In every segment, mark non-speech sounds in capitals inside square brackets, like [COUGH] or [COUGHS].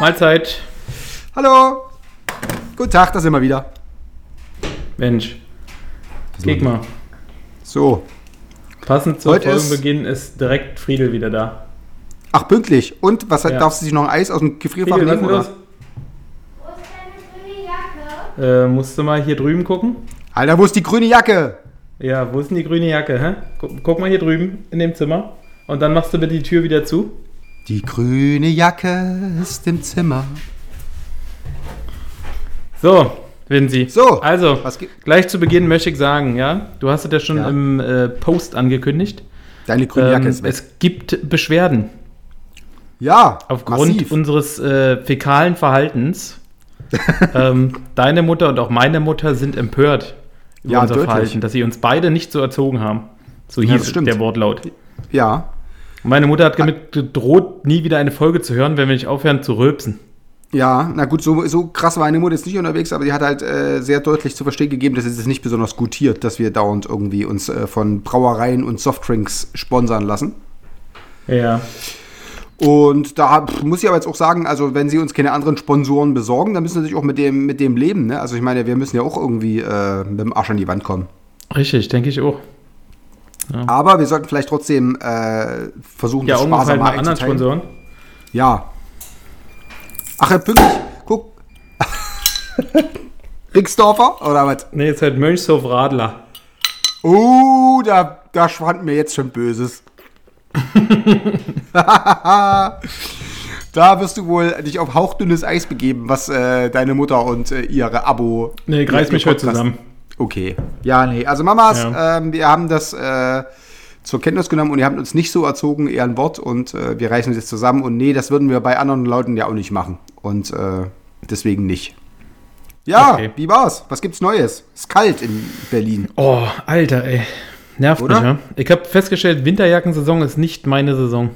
Mahlzeit. Hallo. Guten Tag, da sind wir wieder. Mensch. Guck mal. So. Passend zum Heute ist- Folgenbeginn ist direkt Friedel wieder da. Ach, pünktlich. Und was Ja. darfst du sich noch ein Eis aus dem Gefrierfach Friedel, nehmen? ist denn Oder? los? Äh, musst du mal hier drüben gucken? Alter, wo ist die grüne Jacke? Ja, wo ist denn die grüne Jacke, hä? Guck, guck mal hier drüben in dem Zimmer. Und dann machst du bitte die Tür wieder zu. Die grüne Jacke ist im Zimmer. So, Vinci. So, Also, gleich zu Beginn möchte ich sagen, ja, du hast es ja schon Ja. im äh, Post angekündigt. Deine grüne Jacke Ähm, ist weg. es gibt Beschwerden Ja, aufgrund massiv. unseres äh, fäkalen Verhaltens. [LAUGHS] ähm, deine Mutter und auch meine Mutter sind empört über Ja, unser deutlich. Verhalten, dass sie uns beide nicht so erzogen haben. So Ja, hieß stimmt. der Wortlaut. Ja. Und meine Mutter hat damit gedroht, nie wieder eine Folge zu hören, wenn wir nicht aufhören zu rülpsen. Ja, na gut, so, so krass war meine Mutter jetzt nicht unterwegs, aber die hat halt äh, sehr deutlich zu verstehen gegeben, dass es nicht besonders gutiert, dass wir dauernd irgendwie uns äh, von Brauereien und Softdrinks sponsern lassen. Ja. Und da hab- muss ich aber jetzt auch sagen, also wenn sie uns keine anderen Sponsoren besorgen, dann müssen sie natürlich auch mit dem, mit dem leben. Ne? Also ich meine, wir müssen ja auch irgendwie äh, mit dem Arsch an die Wand kommen. Richtig, denke ich auch. Aber wir sollten vielleicht trotzdem äh, versuchen, Ja, das sparsamer mit anderen. Sponsoren. Ja. Ach, Herr pünktlich. Guck. [LAUGHS] Rixdorfer oder was? Nee, jetzt halt Mönchshof Radler. Oh, da, da schwand mir jetzt schon Böses. [LAUGHS] da wirst du wohl dich auf hauchdünnes Eis begeben, was äh, deine Mutter und äh, ihre Abo. Nee, ihr mich heute zusammen. Okay. Ja, nee. Also Mamas, Ja. ähm, wir haben das äh, zur Kenntnis genommen und ihr habt uns nicht so erzogen, eher ein Wort und äh, wir reißen uns jetzt zusammen und nee, das würden wir bei anderen Leuten ja auch nicht machen. Und äh, deswegen nicht. Ja, Okay. wie war's? Was gibt's Neues? Ist kalt in Berlin. Oh, Alter, ey. Nervt Oder? mich, ja? Ich habe festgestellt, Winterjackensaison ist nicht meine Saison.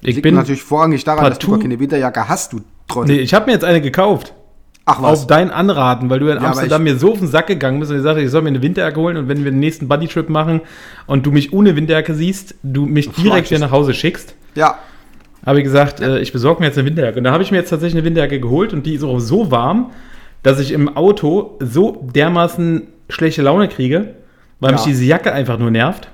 Ich Liegt bin. natürlich vorrangig daran, dass du partout- gar keine Winterjacke hast, du Trottel. Nee, ich habe mir jetzt eine gekauft. Ach was. Auf dein Anraten, weil du in aber Amsterdam mir so auf den Sack gegangen bist und gesagt hast, ich soll mir eine Winterjacke holen und wenn wir den nächsten Buddytrip machen und du mich ohne Winterjacke siehst, du mich direkt wieder nach Hause schickst, ja, habe ich gesagt, äh, ich besorge mir jetzt eine Winterjacke. Und da habe ich mir jetzt tatsächlich eine Winterjacke geholt und die ist auch so warm, dass ich im Auto so dermaßen schlechte Laune kriege, weil Ja. mich diese Jacke einfach nur nervt.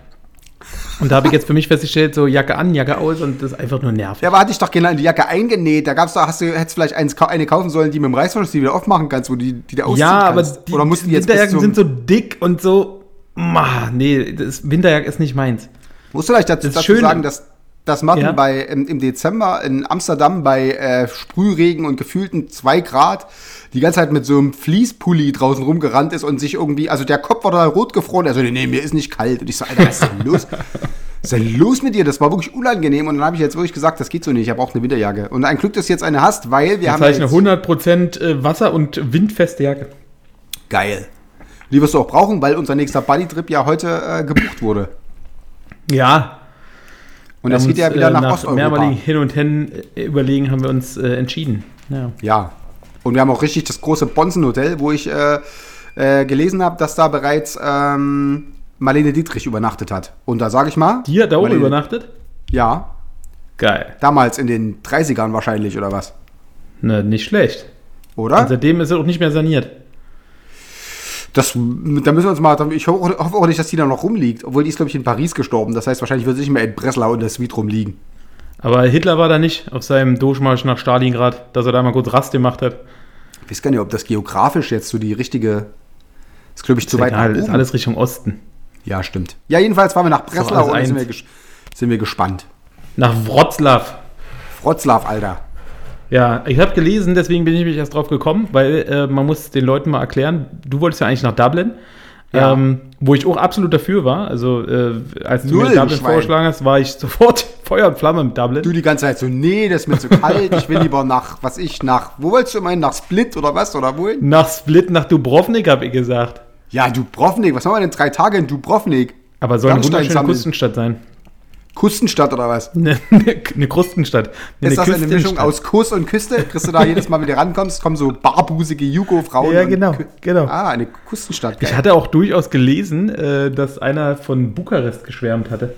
Und da habe ich jetzt für mich festgestellt, so Jacke an, Jacke aus und das ist einfach nur nervig. ja, aber hatte ich doch genau in die Jacke eingenäht. Da gab's doch, hast du, hättest vielleicht eins, eine kaufen sollen, die mit dem Reißverschluss die wieder aufmachen kannst, wo die, die du ausziehen Ja, aber kannst. die, Oder mussten die jetzt Winterjacken sind so dick und so. Ma, nee, das Winterjacke ist nicht meins. Musst du vielleicht dazu, dazu schön. sagen, dass, dass Martin Ja. bei, im, im Dezember in Amsterdam bei äh, Sprühregen und gefühlten 2 Grad die ganze Zeit mit so einem Fließpulli draußen rumgerannt ist und sich irgendwie, also der Kopf war da rot gefroren. Er so, nee, mir ist nicht kalt. Und ich so, Alter, was ist denn los? Was ist denn los mit dir? Das war wirklich unangenehm. Und dann habe ich jetzt wirklich gesagt, das geht so nicht. Ich habe auch eine Winterjacke. Und ein Glück, dass du jetzt eine hast, weil wir Jetzt haben habe ja ich eine jetzt, 100% äh, Wasser- und windfeste Jacke. geil. Die wirst du auch brauchen, weil unser nächster Buddy-Trip ja heute äh, gebucht wurde. Ja. Und wir das geht ja wieder äh, nach, nach Osteuropa. mehrmaligen Hin und Hen äh, überlegen haben wir uns äh, entschieden. Ja. Ja. Und wir haben auch richtig das große Bonzen-Hotel, wo ich äh, äh, gelesen habe, dass da bereits ähm, Marlene Dietrich übernachtet hat. Und da sage ich mal. Die hat da oben übernachtet? Ja. Geil. Damals in den 30ern wahrscheinlich, oder was? Na, nicht schlecht. Oder? Und seitdem ist er auch nicht mehr saniert. Das, da müssen wir uns mal. Ich hoffe auch nicht, dass die da noch rumliegt. Obwohl die ist, glaube ich, in Paris gestorben. Das heißt, wahrscheinlich wird sie nicht mehr in Breslau in der Suite rumliegen. Aber Hitler war da nicht auf seinem Durchmarsch nach Stalingrad, dass er da mal kurz Rast gemacht hat. Ich weiß gar nicht, ob das geografisch jetzt so die richtige. Ist, glaube ich, zu weit Egal, nach ist alles Richtung Osten. Ja, stimmt. Ja, jedenfalls fahren wir nach Breslau und sind wir, sind wir gespannt. Nach Wroclaw. Wroclaw, Alter. Ja, ich habe gelesen, deswegen bin ich mich erst drauf gekommen, weil äh, man muss den Leuten mal erklären, du wolltest ja eigentlich nach Dublin, Ja. Ähm, wo ich auch absolut dafür war. Also, äh, als du Null, mir Dublin Schwein. vorgeschlagen hast, war ich [LAUGHS] sofort Feuer und Flamme im Dublin. Du die ganze Zeit so, nee, das ist mir zu kalt, ich will lieber nach, was ich, nach, wo wolltest du meinen, nach Split oder was, oder wohin? nach Split, nach Dubrovnik, habe ich gesagt. Ja, Dubrovnik, was haben wir denn, drei Tage in Dubrovnik? Aber soll eine wunderschöne sammeln. Küstenstadt sein. Kustenstadt oder was? [LAUGHS] Eine, eine Krustenstadt. Nee, Ist das eine Mischung aus Kuss und Küste? Kriegst du da jedes Mal, wenn du rankommst, kommen so barbusige Jugo-Frauen? Ja, genau, genau. Ah, eine Kustenstadt. Ich geil. hatte auch durchaus gelesen, äh, dass einer von Bukarest geschwärmt hatte.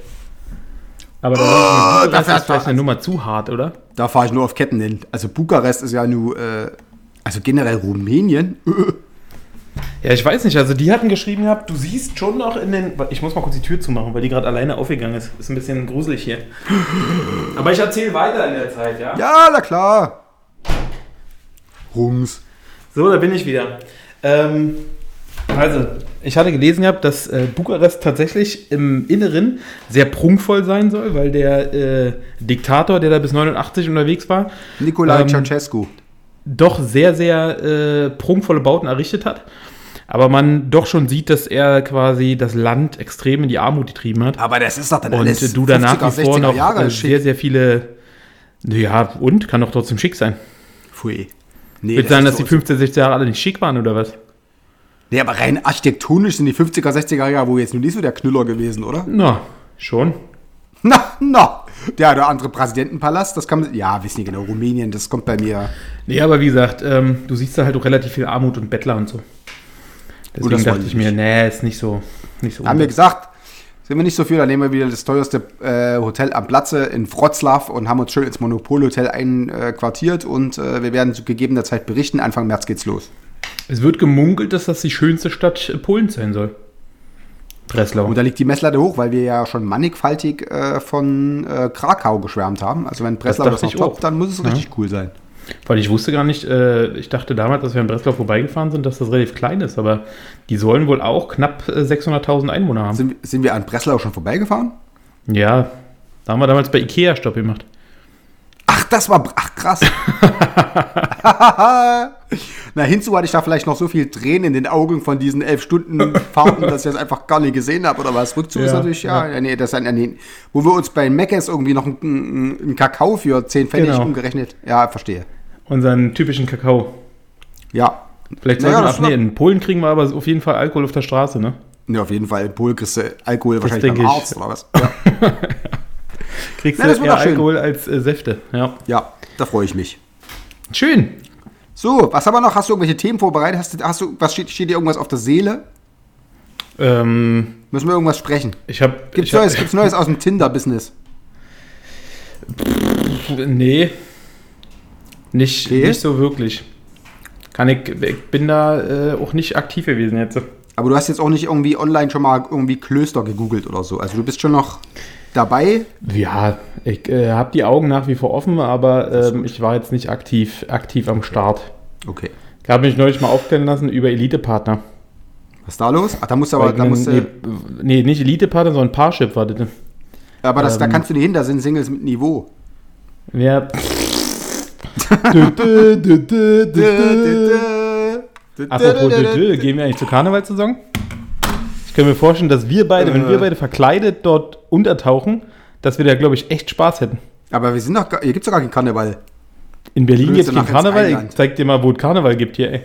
Aber da oh, ist vielleicht eine Nummer zu hart, oder? Da fahre ich nur auf Ketten hin. Also Bukarest ist ja nur, äh, also generell Rumänien. [LAUGHS] Ja, ich weiß nicht. Also die hatten geschrieben gehabt, du siehst schon noch in den. Ich muss mal kurz die Tür zumachen, weil die gerade alleine aufgegangen ist. Ist ein bisschen gruselig hier. Aber ich erzähle weiter in der Zeit, ja? Ja, na klar. Rums. So, da bin ich wieder. Ähm, also, ich hatte gelesen gehabt, dass äh, Bukarest tatsächlich im Inneren sehr prunkvoll sein soll, weil der äh, Diktator, der da bis 89 unterwegs war, Nikolai Ähm, Ceausescu. Doch sehr, sehr äh, prunkvolle Bauten errichtet hat. Aber man doch schon sieht, dass er quasi das Land extrem in die Armut getrieben hat. Aber das ist doch dann Und alles du da nach 50er, wie vor 60er noch Jahre äh, schick. sehr, sehr viele. Ja, und kann doch trotzdem schick sein. Pfui. Nee, Wird sein, dass ist die so- 15, 16 Jahre alle nicht schick waren oder was? Nee, aber rein architektonisch sind die 50er, 60er Jahre wohl jetzt nur nicht so der Knüller gewesen, oder? Na, schon. Na, na. Der oder andere Präsidentenpalast, das kann man. Ja, wissen nicht genau, Rumänien, das kommt bei mir. Nee, aber wie gesagt, ähm, du siehst da halt auch relativ viel Armut und Bettler und so. Deswegen das dachte ich mir, nee, ist nicht so. Nicht so Haben wir gesagt, sind wir nicht so viel, dann nehmen wir wieder das teuerste äh, Hotel am Platze in Wroclaw und haben uns schön ins Monopolhotel einquartiert und äh, wir werden zu gegebener Zeit berichten. Anfang März geht's los. es wird gemunkelt, dass das die schönste Stadt äh, Polens sein soll. Breslau. Und da liegt die Messlatte hoch, weil wir ja schon mannigfaltig äh, von äh, Krakau geschwärmt haben. Also wenn Breslau das, dachte noch toppt, dann muss es Ja. richtig cool sein. Weil ich wusste gar nicht, äh, ich dachte damals, dass wir in Breslau vorbeigefahren sind, dass das relativ klein ist, aber die sollen wohl auch knapp äh, 600.000 Einwohner haben. Sind, sind wir an Breslau schon vorbeigefahren? Ja, da haben wir damals bei Ikea Stopp gemacht. Ach, das war. Ach, krass. [LAUGHS] Na, hinzu hatte ich da vielleicht noch so viel Tränen in den Augen von diesen elf Stunden Fahrten, dass ich das einfach gar nicht gesehen habe oder was. Rückzug ist Ja, natürlich, ja, ja. ja. nee, das ist ein, nee, wo wir uns bei Meckes irgendwie noch einen, einen Kakao für 10 Pfennig Genau. umgerechnet. Ja, verstehe. Unseren typischen Kakao. Ja. Vielleicht Naja, sollten wir, das ach nee, in Polen kriegen wir aber auf jeden Fall Alkohol auf der Straße, ne? Ne, auf jeden Fall. In Polen kriegst du Alkohol wahrscheinlich denke beim ich. Arzt oder was. [LAUGHS] Ja, Kriegst du eher. Alkohol als äh, Säfte, ja. ja da freue ich mich. Schön. So, was haben wir noch? Hast du irgendwelche Themen vorbereitet? Hast du, hast du, was steht, steht dir irgendwas auf der Seele? Ähm, Müssen wir irgendwas sprechen? ich habe Gibt's ich hab- Neues, gibt's Neues aus dem Tinder-Business? Nee. Nicht, Okay. nicht so wirklich. Kann ich, ich bin da äh, auch nicht aktiv gewesen jetzt. Aber du hast jetzt auch nicht irgendwie online schon mal irgendwie Klöster gegoogelt oder so. Also du bist schon noch dabei. Ja, ich äh, habe die Augen nach wie vor offen, aber ähm, ich war jetzt nicht aktiv, aktiv am Start. Okay. Ich habe mich neulich mal aufklären lassen über Elite-Partner. Was ist da los? Ach, da musst du aber, da musst nee, nee, nicht Elite-Partner, sondern Parship war das. aber das, da ähm, kannst du nicht hin, da sind Singles mit Niveau. Ja. Apropos gehen wir eigentlich zur Karnevalssaison? Ich kann mir vorstellen, dass wir beide, wenn wir beide verkleidet dort untertauchen, dass wir da, glaube ich, echt Spaß hätten. Aber wir sind doch, hier gibt's doch gar keinen Karneval. In Berlin gibt es keinen Karneval. Ich zeig dir mal, wo es Karneval gibt hier, ey.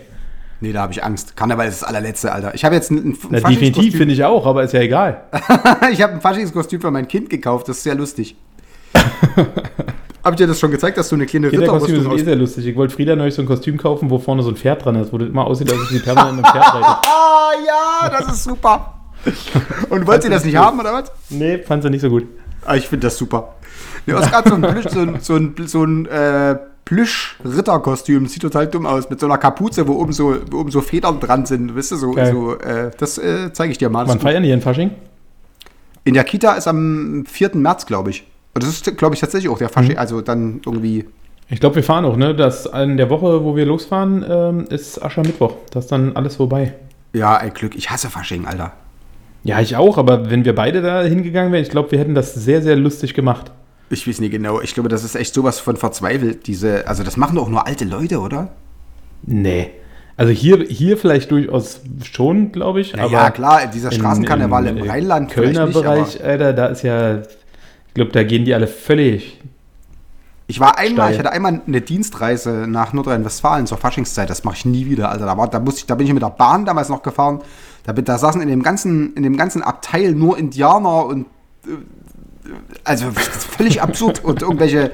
Nee, da habe ich Angst. Karneval ist das allerletzte, Alter. Ich habe jetzt ein, ein Na, definitiv finde ich auch, aber ist ja egal. [LAUGHS] ich habe ein Faschingskostüm für mein Kind gekauft. Das ist sehr lustig. [LAUGHS] Hab ich dir das schon gezeigt, dass du eine kleine Kinderkostüme Ritterrüstung sind eh aus... sehr lustig. Ich wollte Frieda neulich so ein Kostüm kaufen, wo vorne so ein Pferd dran ist, wo das immer aussieht, als ob sie permanent einem Pferd [LAUGHS] reitet. Ah, ja, das ist super. [LAUGHS] Und wollt ihr das nicht haben, oder was? Nee, fand sie nicht so gut. Ah, ich finde das super. Ja, es gab so ein Plüsch, so ein, so ein, so ein äh, Plüsch-Ritterkostüm. Sieht total dumm aus. Mit so einer Kapuze, wo oben so, wo oben so Federn dran sind. Weißt du, so, Geil. so äh, das äh, zeige ich dir mal. Wann feiern die in Fasching? In der Kita ist am 4. März, glaube ich. Und das ist, glaube ich, tatsächlich auch der Fasching. Mhm. Also dann irgendwie. Ich glaube, wir fahren auch, ne? Das in der Woche, wo wir losfahren, ähm, ist Aschermittwoch. Das ist dann alles vorbei. Ja, ein Glück. Ich hasse Fasching, Alter. Ja, ich auch, aber wenn wir beide da hingegangen wären, ich glaube, wir hätten das sehr, sehr lustig gemacht. Ich weiß nicht genau. Ich glaube, das ist echt sowas von verzweifelt. Diese, also das machen doch nur alte Leute, oder? Nee. Also hier, hier vielleicht durchaus schon, glaube ich. Aber ja, klar, dieser Straßenkarneval im, äh, Rheinland Kölner nicht, Bereich, Alter, da ist ja, ich glaube, da gehen die alle völlig. Ich war einmal, Steil. ich hatte einmal eine Dienstreise nach Nordrhein-Westfalen zur Faschingszeit, das mache ich nie wieder, Alter. Da, war, da, musste ich, da bin ich mit der Bahn damals noch gefahren. Da, da saßen in dem, ganzen, in dem ganzen Abteil nur Indianer und äh, also [LAUGHS] völlig absurd und irgendwelche.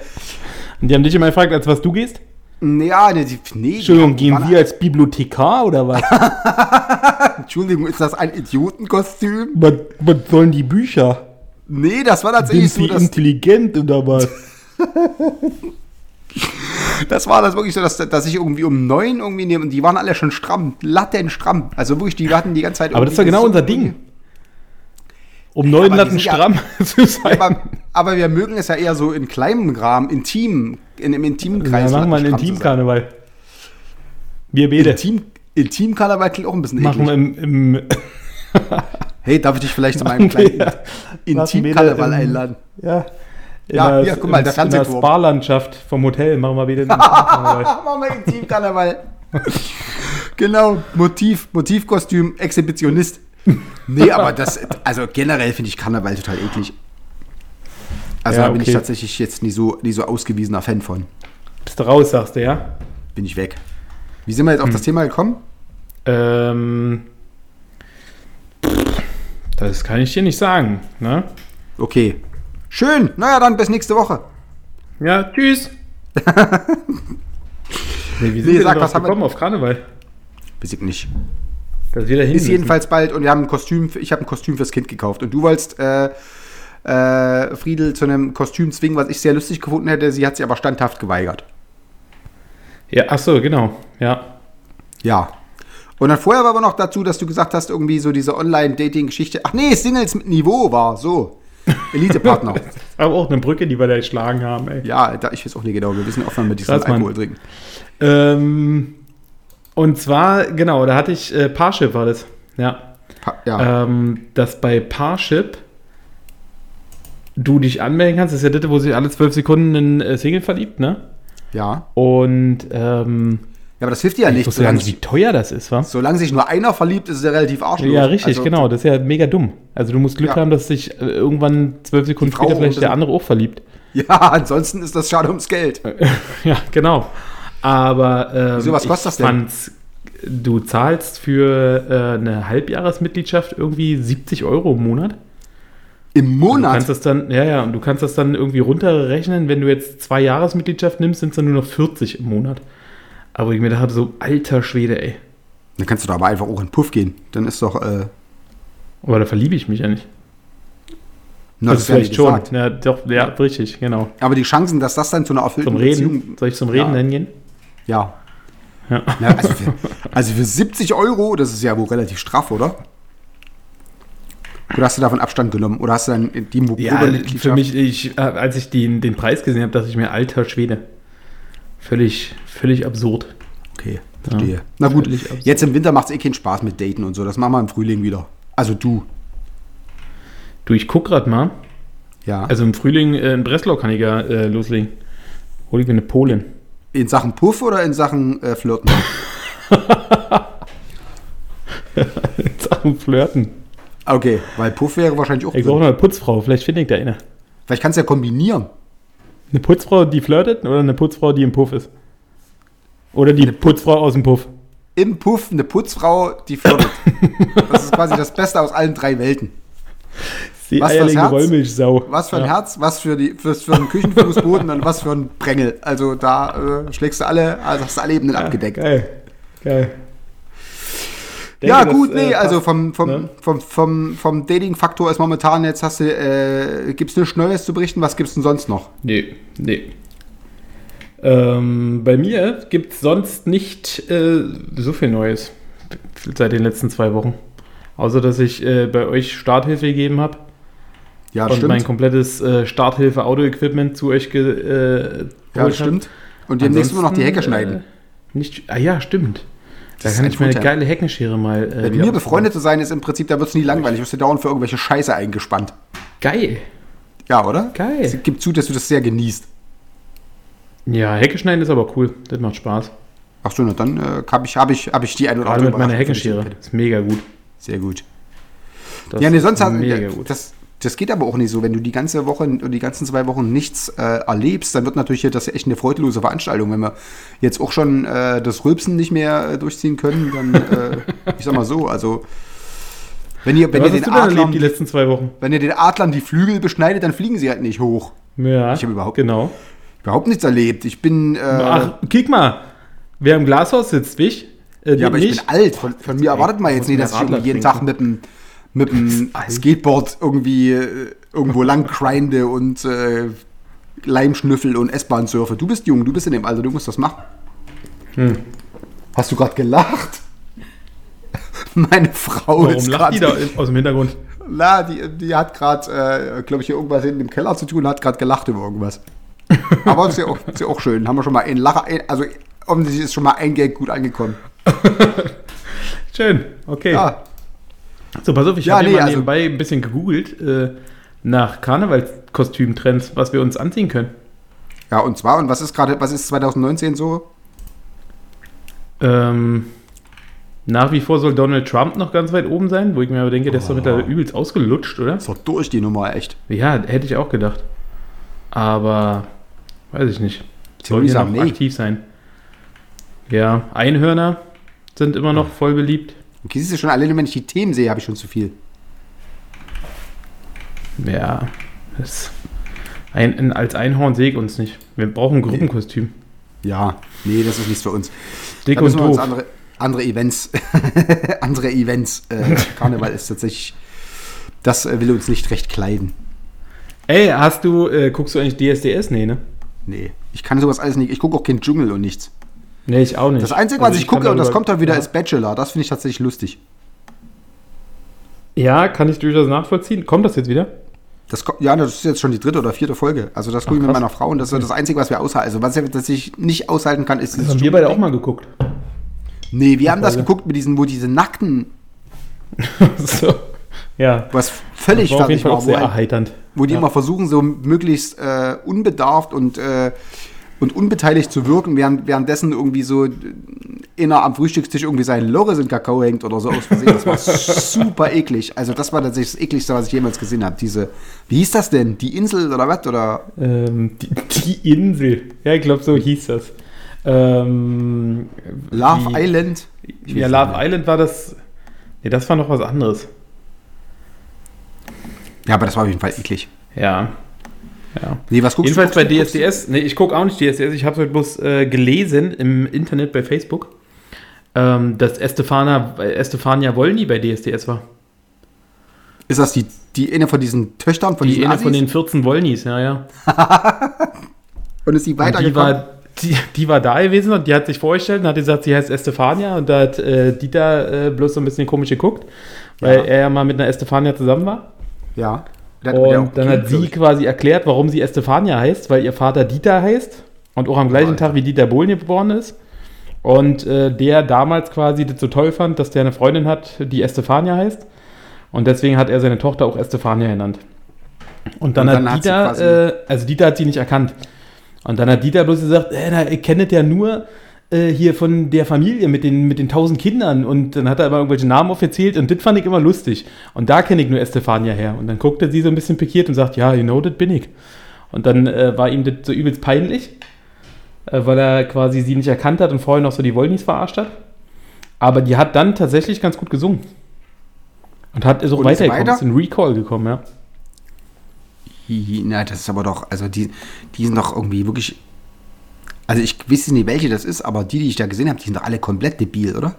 Und die haben dich immer gefragt, als was du gehst? Ja, ne, die, nee, Entschuldigung, gehen Sie als Bibliothekar oder was? [LAUGHS] Entschuldigung, ist das ein Idiotenkostüm? was, was sollen die Bücher? Nee, das war Sind tatsächlich so, Sie dass, intelligent oder was? [LAUGHS] [LAUGHS] das war das wirklich so, dass, dass ich irgendwie um neun irgendwie nehme und die waren alle schon stramm, lattenstramm. Also wirklich, die hatten die ganze Zeit. Aber das ist ja irgendwie genau unser irgendwie- Ding. Um neun Latten sind ja- stramm [LAUGHS] zu sein. Ja, aber, aber wir mögen es ja eher so in kleinem Rahmen, intim, in einem intimen Ja, Kreis. machen wir einen stramm. Intimkarneval. Wir beide. Intim, Intimkarneval klingt auch ein bisschen Machen wir eklig. im, im Hey, darf ich dich vielleicht zu meinem [LAUGHS] wir- kleinen wir Intimkarneval im- einladen? ja, in Ja, der, hier, guck mal, der in der Fernsehturm. Sparlandschaft vom Hotel machen wir wieder [LAUGHS] den Intimkarneval. [LAUGHS] Machen wir Intimkarneval. [LAUGHS] genau, Motiv, Motivkostüm, Exhibitionist. Nee, aber das, also generell finde ich Karneval total eklig. Also Ja, da bin ich okay. tatsächlich jetzt nie so, nie so ausgewiesener Fan von. Bist du raus, sagst du, ja? Bin ich weg. Wie sind wir jetzt auf Hm. das Thema gekommen? Ähm, das kann ich dir nicht sagen. Ne? Okay. Schön. Naja, dann bis nächste Woche. Ja, tschüss. [LAUGHS] nee, wie sind Nee, wir sag, denn was haben wir- auf Karneval? Weiß ich nicht. Dass wir da Ist müssen. jedenfalls bald und wir haben ein Kostüm, ich habe ein Kostüm fürs Kind gekauft. Und du wolltest äh, äh, Friedel zu einem Kostüm zwingen, was ich sehr lustig gefunden hätte. Sie hat sich aber standhaft geweigert. Ja, ach so, genau. Ja. Ja. Und dann vorher war aber noch dazu, dass du gesagt hast, irgendwie so diese Online-Dating-Geschichte. Ach nee, Singles mit Niveau war so. Elite-Partner. [LAUGHS] Aber auch eine Brücke, die wir da geschlagen haben, ey. ja, da, ich weiß auch nicht genau. Wir wissen aufhören mit diesem Krass, Mann. Alkohol trinken. Ähm, und zwar, genau, da hatte ich, äh, Parship war das. Ja. Pa ja. Ähm, dass bei Parship du dich anmelden kannst. Das ist ja das, wo sich alle zwölf Sekunden ein äh, Single verliebt, ne? ja. Und, ähm, Ja, aber das hilft dir ja ich nicht. Solange, nicht, wie sich- teuer das ist, wa? solange sich nur einer verliebt, ist es ja relativ arschlos. Ja, richtig, Also, genau. Das ist ja mega dumm. Also du musst Glück Ja. haben, dass sich äh, irgendwann zwölf Sekunden später vielleicht der andere auch verliebt. Ja, ansonsten ist das schade ums Geld. [LAUGHS] Ja, genau. Aber ähm, Wieso, was ich kostet das denn? fand's- du zahlst für äh, eine Halbjahresmitgliedschaft irgendwie 70 Euro im Monat. Im Du Monat. kannst das dann, ja, ja, und du kannst das dann irgendwie runterrechnen. Wenn du jetzt zwei Jahresmitgliedschaft nimmst, sind es dann nur noch 40 im Monat. Aber ich mir dachte so, alter Schwede, ey. Dann kannst du da aber einfach auch in Puff gehen. Dann ist doch. Äh, Aber da verliebe ich mich ja nicht. na, Also das ja vielleicht schon. gesagt. Ja, doch, ja, richtig, genau. Aber die Chancen, dass das dann zu einer erfüllten Zum Reden. Soll ich zum Reden Ja. hingehen? Ja. Ja. Na, also, für, also für 70 Euro, das ist ja wohl relativ straff, oder? Oder hast du davon Abstand genommen? Oder hast du dann die Ja, Probemitgliedschaft- für mich, ich, äh, als ich den, den Preis gesehen habe, dachte ich mir, alter Schwede. Völlig, völlig absurd. Okay, verstehe. Na gut, jetzt im Winter macht es eh keinen Spaß mit Daten und so. Das machen wir im Frühling wieder. Also du. Du, ich guck grad mal. Ja. Also im Frühling äh, in Breslau kann ich ja äh, loslegen. Hol ich mir eine Polin. in Sachen Puff oder in Sachen äh, Flirten? [LAUGHS] [LAUGHS] In Sachen Flirten. Okay, weil Puff wäre wahrscheinlich auch Ich brauche eine Putzfrau. Vielleicht finde ich da eine. Vielleicht kannst du ja kombinieren. Eine Putzfrau, die flirtet oder eine Putzfrau, die im Puff ist? Oder die Putzfrau aus dem Puff. Im Puff eine Putzfrau, die flirtet. das ist quasi das Beste aus allen drei Welten. Die Was fürs eierlegende Herz? Wollmilchsau. Was für ein ja. Herz, was für, die, für, für einen Küchenfußboden und was für ein Prängel. Also da äh, schlägst du alle, also hast du alle Ebenen abgedeckt. Geil. Geil. Ja, Denke, gut, das, nee, äh, also passt, vom, vom, ne? vom, vom, vom Dating-Faktor ist momentan jetzt hast du, äh, gibt's nichts Neues zu berichten? Was gibt's denn sonst noch? Nee, nee. Ähm, bei mir gibt es sonst nicht äh, so viel Neues seit den letzten zwei Wochen. Außer, dass ich äh, bei euch Starthilfe gegeben habe Ja, und mein stimmt. komplettes äh, Starthilfe-Auto-Equipment zu euch ge äh, Ja, stimmt. Und demnächst nur noch die Hecke schneiden. Äh, nicht, ah ja, stimmt. Da kann ich meine guter. geile Heckenschere mal. Äh, Mit mir befreundet zu sein, ist im Prinzip, da wird's nie langweilig. Du wirst dir dauernd für irgendwelche Scheiße eingespannt. Geil. Ja, oder? Geil. Es gibt zu, dass du das sehr genießt. Ja, Hecke schneiden ist aber cool. Das macht Spaß. Ach so, na dann äh, habe ich, hab ich, hab ich die ein oder Gerade mit meiner Heckenschere. Ist mega gut. Sehr gut. Das ja, nee, sonst hast mega gut. das, das geht aber auch nicht so. Wenn du die ganze Woche oder die ganzen zwei Wochen nichts äh, erlebst, dann wird natürlich hier das echt eine freudlose Veranstaltung. Wenn wir jetzt auch schon äh, das Rülpsen nicht mehr äh, durchziehen können, dann, äh, [LAUGHS] ich sag mal so, also wenn ihr, wenn Was ihr den Adlern, erlebt die letzten zwei Wochen? wenn ihr den Adlern die Flügel beschneidet, dann fliegen sie halt nicht hoch. Ja, Ich hab überhaupt- genau. Überhaupt nichts erlebt. Ich bin, äh, Ach, kick mal. Wer im Glashaus sitzt, ich? Äh, ja, aber ich nicht. bin alt. Von, von mir erwartet man jetzt nicht, dass ich jeden trinken. Tag mit dem mit dem Skateboard irgendwie äh, irgendwo [LAUGHS] lang grinde und äh, Leimschnüffel und S-Bahn surfe. Du bist jung, du bist in dem Alter, du musst das machen. Hm. Hast du gerade gelacht? [LAUGHS] Meine Frau Warum ist lacht die da in- aus dem Hintergrund? Na, die, die hat gerade, äh, glaube ich, hier irgendwas hinten im Keller zu tun, hat gerade gelacht über irgendwas. [LAUGHS] Aber ist ja, auch, ist ja auch schön. Haben wir schon mal einen Lacher, also offensichtlich ist schon mal ein Gag gut angekommen. Schön, okay. Ja, So, pass auf, ich Ja, habe nee, mal also- nebenbei ein bisschen gegoogelt äh, nach Karnevalskostümtrends, was wir uns anziehen können. ja und zwar, und was ist gerade, was ist 2019 so? Ähm, nach wie vor soll Donald Trump noch ganz weit oben sein, wo ich mir aber denke, der ist doch Oh. mittlerweile übelst ausgelutscht, oder? Ist doch durch die Nummer, echt. Ja, hätte ich auch gedacht. Aber weiß ich nicht. Soll hier noch nee. aktiv sein. Ja, Einhörner sind immer noch voll beliebt. Okay, siehst du schon, alleine wenn ich die Themen sehe, habe ich schon zu viel. Ja, das ein, ein, als Einhorn sehe ich uns nicht. Wir brauchen ein Gruppenkostüm. Ja, nee, das ist nichts für uns. Dick Da und müssen wir uns doof. andere, andere Events, [LAUGHS] andere Events. Äh, [LAUGHS] Karneval ist tatsächlich, das äh, will uns nicht recht kleiden. Ey, hast du, äh, guckst du eigentlich DSDS? Nee, ne? Nee, ich kann sowas alles nicht. Ich gucke auch kein Dschungel und nichts. Nee, ich auch nicht. Das Einzige, was Also ich kann gucke, und das kommt dann wieder, ja. ist Bachelor. Das finde ich tatsächlich lustig. Ja, kann ich durchaus nachvollziehen. Kommt das jetzt wieder? Das, ja, das ist jetzt schon die dritte oder vierte Folge. Also das gucke ich mit meiner Frau und das ist das Einzige, was wir aushalten. Also was, ich nicht aushalten kann, ist Das haben wir beide auch mal geguckt. Nee, wir haben das Folge. geguckt mit diesen, wo diese nackten, [LAUGHS] so. Ja. was völlig Das war auf jeden Fall war, auch sehr erheiternd. wo die Ja. immer versuchen, so möglichst äh, unbedarft und, äh, und unbeteiligt zu wirken, während, währenddessen irgendwie so äh, inner am Frühstückstisch irgendwie sein Lorris in Kakao hängt oder so aus Versehen. Das war [LAUGHS] super eklig. Also das war tatsächlich das ekligste, was ich jemals gesehen habe. Diese, wie hieß das denn? Die Insel oder was? Oder Ähm, die, die Insel. Ja, ich glaube, so hieß das. Ähm, Love wie- Island? Ja, Love. Island war das. Nee, das war noch was anderes. Ja, aber das war auf jeden Fall eklig. Ja. Ja. Nee, was guckst Jedenfalls du? bei Guckst du- DSDS, nee, ich gucke auch nicht DSDS, ich habe es bloß äh, gelesen im Internet bei Facebook, ähm, dass Estefana, Estefania Wolny bei DSDS war. Ist das die, die eine von diesen Töchtern von Die diesen eine Assis? von den 14 Wolnys, ja, ja. [LAUGHS] Und ist die Und die weitergekommen? war, die, die war da gewesen und die hat sich vorgestellt und hat gesagt, sie heißt Estefania und da hat äh, Dieter äh, bloß so ein bisschen komisch geguckt, weil Ja. er ja mal mit einer Estefania zusammen war. Ja. Hat Und dann Kind, hat sie quasi erklärt, warum sie Estefania heißt, weil ihr Vater Dieter heißt und auch am gleichen Alter. Tag wie Dieter Bohlen geboren ist. Und äh, der damals quasi das so toll fand, dass der eine Freundin hat, die Estefania heißt. Und deswegen hat er seine Tochter auch Estefania genannt. Und dann, Und dann hat hat sie Dieter, quasi- äh, also Dieter hat sie nicht erkannt. Und dann hat Dieter bloß gesagt, äh, na, ihr kennt ja nur äh, hier von der Familie mit den, mit den tausend Kindern. Und dann hat er immer irgendwelche Namen aufgezählt und das fand ich immer lustig. Und da kenne ich nur Estefania her. Und dann guckte sie so ein bisschen pikiert und sagt, ja, you know, das bin ich. Und dann äh, war ihm das so übelst peinlich, äh, weil er quasi sie nicht erkannt hat und vorher noch so die Wollnis verarscht hat. Aber die hat dann tatsächlich ganz gut gesungen. Und hat auch Und weitergekommen, weiter? ist in Recall gekommen, ja. Na, das ist aber doch, also die, die sind doch irgendwie wirklich. Also ich weiß nicht, welche das ist, aber die, die ich da gesehen habe, die sind doch alle komplett debil, oder?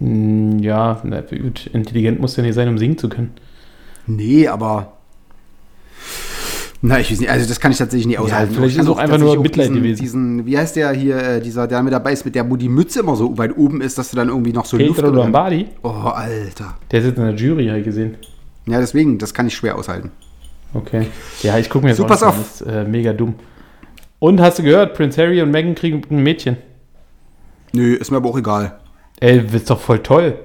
Mm, Ja, na, gut, intelligent muss ja nicht sein, um singen zu können. Nee, aber. Na, ich weiß nicht, also das kann ich tatsächlich nicht aushalten. vielleicht Ich kann ist auch einfach nur Mitleid diesen, gewesen. Diesen, wie heißt der hier, äh, dieser, der mit dabei ist, mit der, wo die Mütze immer so weit oben ist, dass du dann irgendwie noch so Luft Pedro Lombardi, Oh, Alter. der sitzt in der Jury, habe ich gesehen. Ja, deswegen, das kann ich schwer aushalten. Okay. Ja, ich gucke mir So, auch pass auf. Das ist äh, mega dumm. Und hast du gehört, Prince Harry und Meghan kriegen ein Mädchen. Nö, ist mir aber auch egal. Ey, ist doch voll toll.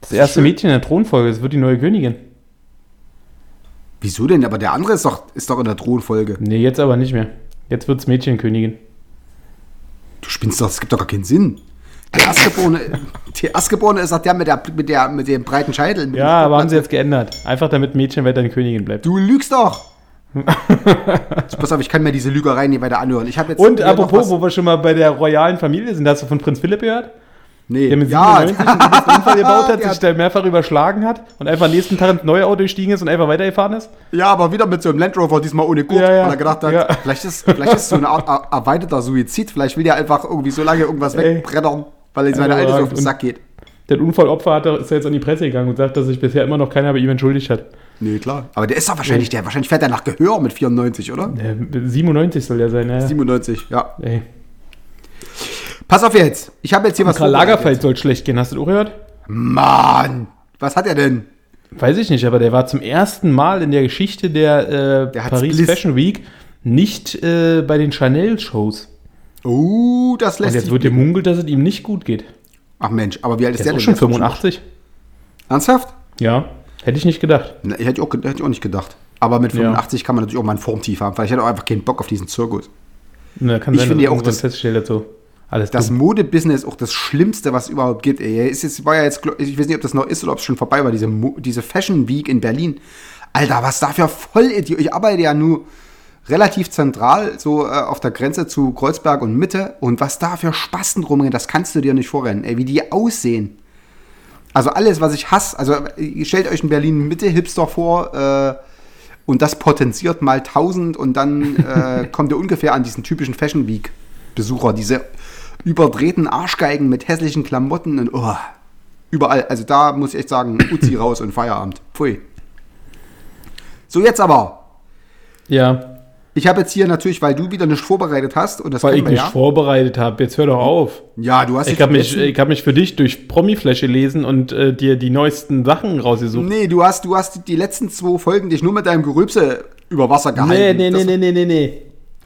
Das erste schön. Mädchen in der Thronfolge, das wird die neue Königin. Wieso denn? Aber der andere ist doch, ist doch in der Thronfolge. Nee, jetzt aber nicht mehr. Jetzt wird's Mädchenkönigin. Du spinnst doch, das gibt doch gar keinen Sinn. Der Erstgeborene, [LAUGHS] der Erstgeborene ist doch der mit, der mit, der mit dem breiten Scheitel. Ja, aber haben sie jetzt geändert. Einfach damit Mädchen weiter eine Königin bleibt. Du lügst doch! Pass auf, ich kann mir diese Lügerei nie weiter anhören. Ich habe jetzt Und hier apropos, wo wir schon mal bei der royalen Familie sind, hast du von Prinz Philipp gehört? nee, Der mit ja, 97 einen Unfall [LAUGHS] gebaut hat, Der sich da mehrfach überschlagen hat und einfach am nächsten Tag ins neue Auto gestiegen ist und einfach weitergefahren ist? Ja, aber wieder mit so einem Land Rover, diesmal ohne Gurt, Ja, ja. weil er gedacht hat, Ja. vielleicht, ist, vielleicht ist so eine Art er- erweiterter Suizid, vielleicht will er einfach irgendwie so lange irgendwas [LAUGHS] Ey. wegbrettern, weil ihm seine Alte so auf den Sack geht. Der Unfallopfer hat, ist ja jetzt an die Presse gegangen und sagt, dass sich bisher immer noch keiner bei ihm entschuldigt hat. Nee, klar. Aber der ist doch wahrscheinlich, der wahrscheinlich fährt er nach Gehör mit 94, oder? Der 97 soll der sein, ja. 97, ja. Ey. Pass auf jetzt. Ich habe jetzt hier was Karl. Lagerfeld soll schlecht gehen, hast du das auch gehört? Mann, was hat er denn? Weiß ich nicht, aber der war zum ersten Mal in der Geschichte der, äh, Der Paris bliss. Fashion Week nicht äh, bei den Chanel-Shows. Oh, das Und lässt jetzt sich wird gemunkelt, dass es ihm nicht gut geht. Ach Mensch, aber wie alt ist Der der, ist denn? schon Der ist doch 85. Ernsthaft? Ja, hätte ich nicht gedacht. Na, hätte, ich auch, hätte ich auch nicht gedacht. Aber mit 85 kann man natürlich auch mal ein Formtief haben. Vielleicht hat er auch einfach keinen Bock auf diesen Zirkus. Na, kann Ich sein, finde ja auch, das- dazu. Alles Das. Modebusiness ist auch das Schlimmste, was es überhaupt gibt. Ey. Ist jetzt, war ja jetzt, ich weiß nicht, ob das noch ist oder ob es schon vorbei war, diese, Mo- diese Fashion Week in Berlin. Alter, was da für Vollidiot. Ich arbeite ja nur relativ zentral, so äh, auf der Grenze zu Kreuzberg und Mitte. Und was da für Spasten rumgehen, das kannst du dir nicht vorrennen. Ey, wie die aussehen. Also alles, was ich hasse. Also ihr stellt euch in Berlin Mitte Hipster vor äh, und das potenziert mal 1000 und dann äh, [LAUGHS] kommt ihr ungefähr an diesen typischen Fashion Week Besucher, diese überdrehten Arschgeigen mit hässlichen Klamotten und oh, überall. Also da muss ich echt sagen, [COUGHS] Uzi raus und Feierabend. Pfui. So jetzt aber. Ja, Ich habe jetzt hier natürlich, weil du wieder nicht vorbereitet hast und das weil ich wir mich ja. vorbereitet habe. Jetzt hör doch auf. Ja, du hast Ich habe mich, ich hab mich für dich durch Promiflash gelesen und äh, dir die neuesten Sachen rausgesucht. Nee, du hast, du hast die letzten zwei Folgen dich nur mit deinem Gerübse über Wasser gehalten. Nee, nee, nee, Das- nee, nee, nee, nee.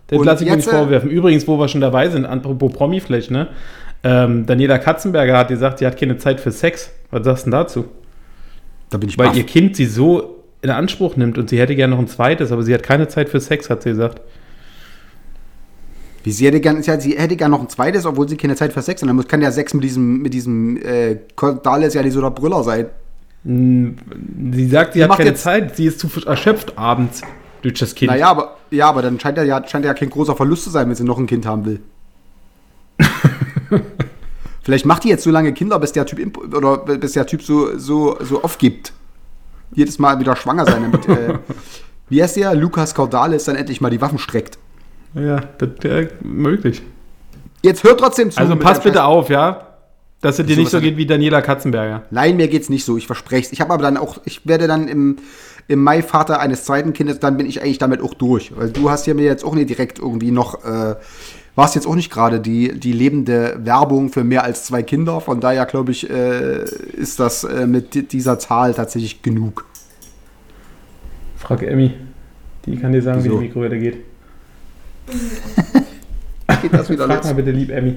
Das lasse ich mir nicht äh, vorwerfen. Übrigens, wo wir schon dabei sind, apropos Promiflash, ne? Ähm, Daniela Katzenberger hat gesagt, sie hat keine Zeit für Sex. Was sagst du denn dazu? Da bin ich Weil baff. ihr Kind sie so in Anspruch nimmt und sie hätte gerne noch ein zweites, aber sie hat keine Zeit für Sex, hat sie gesagt. Wie sie hätte gern, sie hätte- sie hätte gern noch ein zweites, obwohl sie keine Zeit für Sex hat. Dann muss- kann ja Sex mit diesem, mit diesem äh, Cordalis ja nicht so der Brüller sein. Sie sagt, sie Sie hat keine jetzt- Zeit, sie ist zu erschöpft abends durch das Kind. Naja, aber, ja, aber dann scheint er ja, scheint ja kein großer Verlust zu sein, wenn sie noch ein Kind haben will. [LAUGHS] Vielleicht macht die jetzt so lange Kinder, bis der Typ oder bis der Typ so, so, so aufgibt. Jedes Mal wieder schwanger sein, damit, äh, [LAUGHS] wie heißt der? Lukas Cordalis dann endlich mal die Waffen streckt. Ja, das wäre möglich. Jetzt hört trotzdem zu. Also pass bitte Scheiß- auf, ja? Dass es dir nicht so geht wie Daniela Katzenberger. Nein, mir geht's nicht so, ich verspreche es. Ich habe aber dann auch, ich werde dann im, im Mai Vater eines zweiten Kindes, dann bin ich eigentlich damit auch durch. Weil du hast ja mir jetzt auch nicht direkt irgendwie noch, äh, warst jetzt auch nicht gerade die, die lebende Werbung für mehr als zwei Kinder. Von daher glaube ich, äh, ist das äh, mit di- dieser Zahl tatsächlich genug. Frag Emmy. Die kann dir sagen, Wieso? wie die Mikrowelle geht. [LAUGHS] Geht das wieder Frag los? mal bitte lieb, Emmy.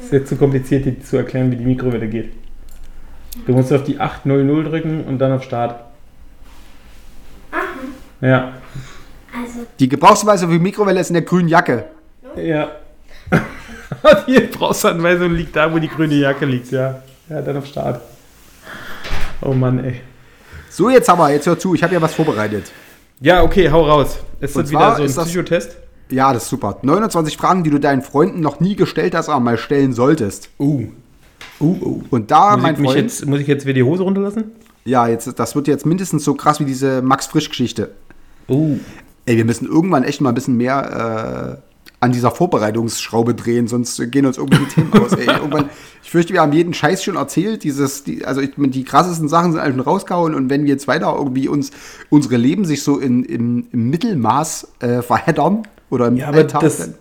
Ist jetzt zu kompliziert, dir zu erklären, wie die Mikrowelle geht. Du musst auf die 800 drücken und dann auf Start. Ja. Also, Die Gebrauchsweise für Mikrowelle ist in der grünen Jacke. Ja. die [LAUGHS] Gebrauchsanweisung liegt da, wo die grüne Jacke liegt, ja. Ja, dann auf Start. Oh Mann, ey. So, jetzt aber, jetzt hör zu, ich habe ja was vorbereitet. Ja, okay, hau raus. Ist Und das wieder so ein das- Psychotest? Ja, das ist super. 29 Fragen, die du deinen Freunden noch nie gestellt hast, aber mal stellen solltest. Uh. Uh, uh. Und da, Muss mein Freund, jetzt, muss ich jetzt wieder die Hose runterlassen? ja, jetzt, das wird jetzt mindestens so krass wie diese Max-Frisch-Geschichte. Uh. Ey, wir müssen irgendwann echt mal ein bisschen mehr äh, an dieser Vorbereitungsschraube drehen, sonst gehen uns irgendwie die [LAUGHS] Themen aus. Ey, irgendwann, ich fürchte, wir haben jeden Scheiß schon erzählt. Dieses, die, also ich, die krassesten Sachen sind schon rausgehauen und wenn wir jetzt weiter irgendwie uns unsere Leben sich so in, im, im Mittelmaß äh, verheddern oder im Ja, Alltag, das, dann-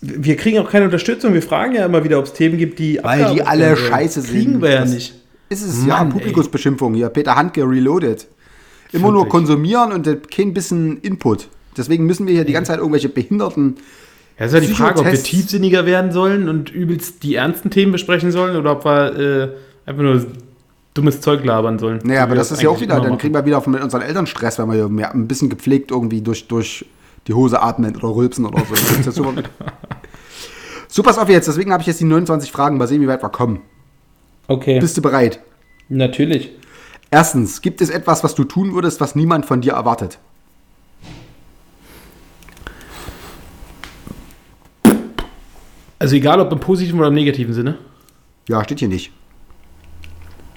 wir kriegen auch keine Unterstützung. Wir fragen ja immer wieder, ob es Themen gibt, die Weil die alle sollen. scheiße sind. Kriegen wir ja Das- nicht. ist es Mann, ja. Publikumsbeschimpfung hier. Peter Handke reloaded. Immer nur Wirklich. konsumieren und kein bisschen Input. Deswegen müssen wir hier die ganze Zeit irgendwelche behinderten Ja, ist ja die Frage, ob wir tiefsinniger werden sollen und übelst die ernsten Themen besprechen sollen oder ob wir äh, einfach nur dummes Zeug labern sollen. Naja, aber wir das ist ja auch wieder, dann machen. kriegen wir wieder von unseren Eltern Stress, wenn wir hier mehr, ein bisschen gepflegt irgendwie durch, durch die Hose atmen oder rülpsen oder so. Das ist ja super. So, pass auf jetzt. Deswegen habe ich jetzt die 29 Fragen. Mal sehen, wie weit wir kommen. Okay. Bist du bereit? Natürlich. Erstens, gibt es etwas, was du tun würdest, was niemand von dir erwartet? Also egal ob im positiven oder im negativen Sinne. Ja, steht hier nicht.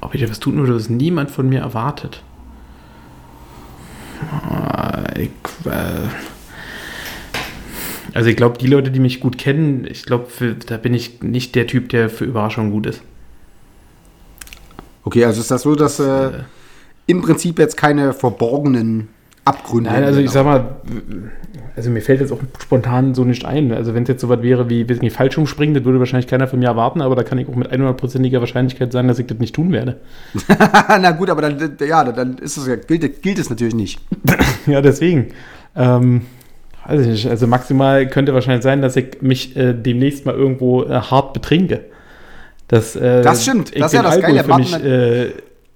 Ob ich etwas tun würde, was niemand von mir erwartet. Ah, Ich, äh, also ich glaube, die Leute, die mich gut kennen, ich glaube, da bin ich nicht der Typ, der für Überraschungen gut ist. Okay, also ist das so, dass äh, im Prinzip jetzt keine verborgenen Abgründe Nein, also ich sag mal, also mir fällt jetzt auch spontan so nicht ein. Also wenn es jetzt so was wäre wie, weiß nicht, Fallschirmspringen, das würde wahrscheinlich keiner von mir erwarten, aber da kann ich auch mit 100%iger Wahrscheinlichkeit sagen, dass ich das nicht tun werde. [LAUGHS] Na gut, aber dann, ja, dann ist es ja, gilt, gilt es natürlich nicht. [CLEARS THROAT] Ja, deswegen. Ähm, weiß ich nicht. Also maximal könnte wahrscheinlich sein, dass ich mich äh, demnächst mal irgendwo äh, hart betrinke. Das, äh, Das stimmt. Ich Das ist ja das Alkohol Geile. für mich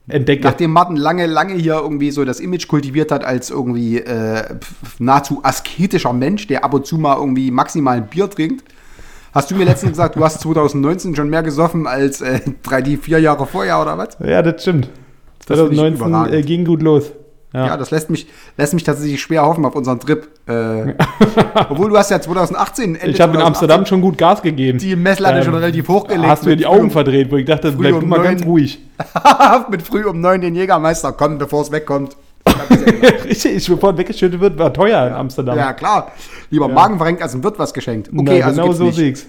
entdecke. Nachdem Martin lange, lange hier irgendwie so das Image kultiviert hat als irgendwie äh, nahezu asketischer Mensch, der ab und zu mal irgendwie maximal ein Bier trinkt, hast du mir letztens gesagt, du hast 2019 schon mehr gesoffen als äh, drei, die vier Jahre vorher oder was? ja, das stimmt. Das finde ich 2019 überragend. äh, ging gut los. Ja, das lässt mich, lässt mich tatsächlich schwer hoffen auf unseren Trip. Äh, [LAUGHS] obwohl du hast ja 2018 Ende ich habe in 2018 Amsterdam schon gut Gas gegeben. die Messlatte Ähm, schon relativ hochgelegt. Hast du dir mit die Augen verdreht, wo ich dachte, bleib um du mal ganz neun. ruhig. [LAUGHS] mit früh um neun den Jägermeister kommen, bevor es wegkommt. [LAUGHS] Richtig, bevor weggeschüttet wird, war teuer in Amsterdam. Ja, klar. Lieber Magen verrenkt als ein Wirt was geschenkt. Na, Okay, also genau so nicht. sehe ich's.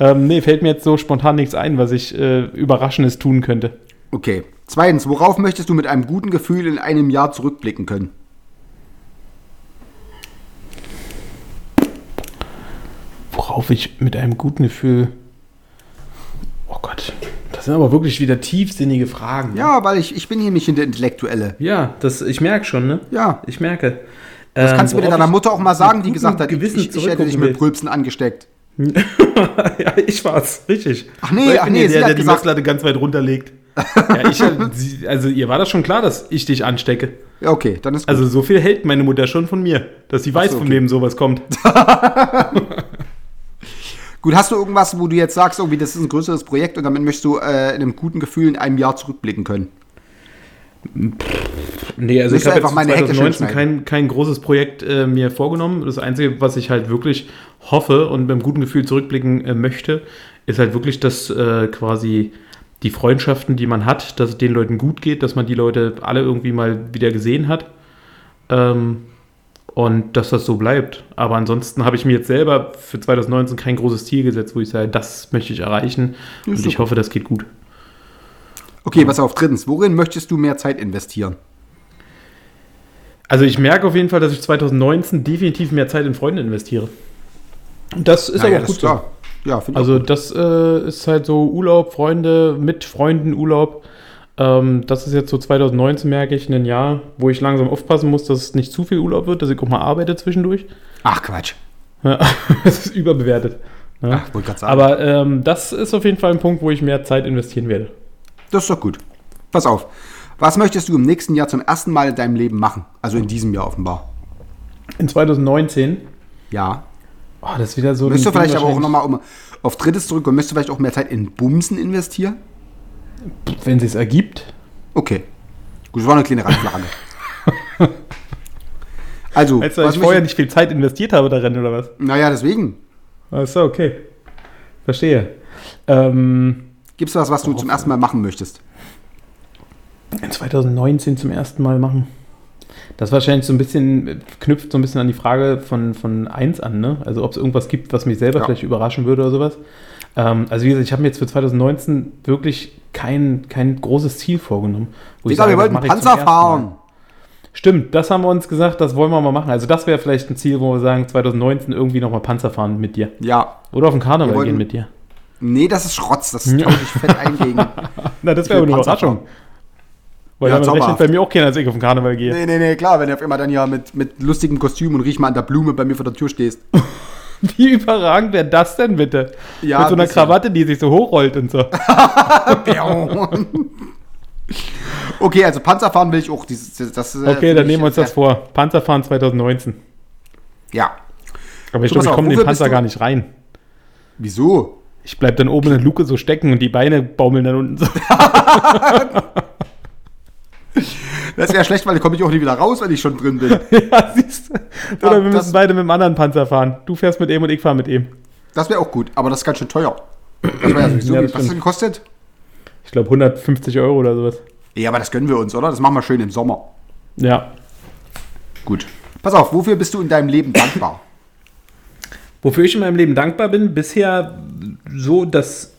Ähm, nee, fällt mir jetzt so spontan nichts ein, was ich äh, Überraschendes tun könnte. Okay. Zweitens, worauf möchtest du mit einem guten Gefühl in einem Jahr zurückblicken können? Worauf ich mit einem guten Gefühl. Oh Gott, das sind aber wirklich wieder tiefsinnige Fragen. ne? Ja, weil ich, ich bin hier nicht in der Intellektuelle. Ja, das, ich merke schon, ne? Ja. Ich merke. Das Ähm, kannst du worauf deiner Mutter auch mal sagen, die gesagt hat, Gewissen ich, ich hätte dich mit. Prülpsen angesteckt. [LAUGHS] ja, ich war's, richtig. Ach nee, ach nee, der, hat der die Messlatte ganz weit runterlegt. Ja, ich, sie, also ihr war das schon klar, dass ich dich anstecke. Ja, okay, dann ist gut. Also so viel hält meine Mutter schon von mir, dass sie weiß, so, von okay. wem sowas kommt. [LAUGHS] [LAUGHS] Gut, hast du irgendwas, wo du jetzt sagst, irgendwie, das ist ein größeres Projekt und damit möchtest du äh, in einem guten Gefühl in einem Jahr zurückblicken können? Nee, also ich habe jetzt meine Hecke 2019 schön kein, kein großes Projekt äh, mir vorgenommen. Das Einzige, was ich halt wirklich hoffe und mit einem guten Gefühl zurückblicken äh, möchte, ist halt wirklich, dass äh, quasi die Freundschaften, die man hat, dass es den Leuten gut geht, dass man die Leute alle irgendwie mal wieder gesehen hat. Ähm, und dass das so bleibt. Aber ansonsten habe ich mir jetzt selber für 2019 kein großes Ziel gesetzt, wo ich sage, das möchte ich erreichen. Und ich super. hoffe, das geht gut. Okay, pass auf, drittens, worin möchtest du mehr Zeit investieren? Also ich merke auf jeden Fall, dass ich 2019 definitiv mehr Zeit in Freunde investiere. Und das ist Naja, aber auch das gut ist so. Ja, finde ich Also das äh, ist halt so Urlaub, Freunde, mit Freunden Urlaub. Ähm, das ist jetzt so 2019, merke ich, ein Jahr, wo ich langsam aufpassen muss, dass es nicht zu viel Urlaub wird, dass ich auch mal arbeite zwischendurch. Ach, Quatsch. Ja, [LAUGHS] das ist überbewertet. Ja. Ach, wollte gerade sagen. Aber ähm, das ist auf jeden Fall ein Punkt, wo ich mehr Zeit investieren werde. Das ist doch gut. Pass auf. Was möchtest du im nächsten Jahr zum ersten Mal in deinem Leben machen? Also in diesem Jahr offenbar. In 2019, Ja. Oh, das ist wieder so. Ding vielleicht aber auch nochmal um, auf drittes zurück und möchtest du vielleicht auch mehr Zeit in Bumsen investieren? Wenn es ergibt. Okay. Gut, das war eine kleine Randfrage. [LAUGHS] also, Weißt du, dass was ich vorher nicht viel Zeit investiert habe darin, oder was? Naja, deswegen. Achso, okay. Verstehe. Ähm, Gibt es was, was du zum ersten Mal machen möchtest? in 2019 zum ersten Mal machen. Das wahrscheinlich so ein bisschen, knüpft so ein bisschen an die Frage von, von 1 an, ne? Also ob es irgendwas gibt, was mich selber Ja. vielleicht überraschen würde oder sowas. Ähm, also wie gesagt, ich habe mir jetzt für 2019 wirklich kein, kein großes Ziel vorgenommen. wo ich Digga, sage, wir wollten Panzer fahren. Stimmt, das haben wir uns gesagt, das wollen wir mal machen. Also das wäre vielleicht ein Ziel, wo wir sagen, 2019 irgendwie nochmal Panzer fahren mit dir. Ja. Oder auf den Karneval gehen mit dir. Nee, das ist Schrotz. Das tausche ich fett ein gegen. [LAUGHS] Na, das wäre eine Überraschung. fahren. Weil Ja, damit rechnet bei mir auch keiner, als ich auf den Karneval gehe. Nee, nee, nee, klar, wenn du auf immer dann ja mit, mit lustigem Kostüm und riech mal an der Blume bei mir vor der Tür stehst. [LAUGHS] Wie überragend wäre das denn bitte? Ja, Mit so einer bisschen. Krawatte, die sich so hochrollt und so. [LAUGHS] okay, also Panzerfahren will ich auch. Dieses, das, Okay, dann nehmen wir uns das vor. Panzerfahren 2019. Ja. Aber ich glaube, ich komme in den Panzer gar nicht rein. Wieso? Ich bleib dann oben in der Luke so stecken und die Beine baumeln dann unten so. [LAUGHS] Das wäre schlecht, weil dann komme ich auch nie wieder raus, wenn ich schon drin bin. [LAUGHS] ja, siehst du. Oder wir das- müssen beide mit dem anderen Panzer fahren. Du fährst mit ihm und ich fahre mit ihm. Das wäre auch gut, aber das ist ganz schön teuer. Das wäre ja sowieso. Ja, wie- das was das stimmt. denn kostet? Ich glaube 150 Euro oder sowas. Ja, aber das gönnen wir uns, oder? Das machen wir schön im Sommer. Ja. Gut. Pass auf, wofür bist du in deinem Leben dankbar? Wofür ich in meinem Leben dankbar bin, bisher so, dass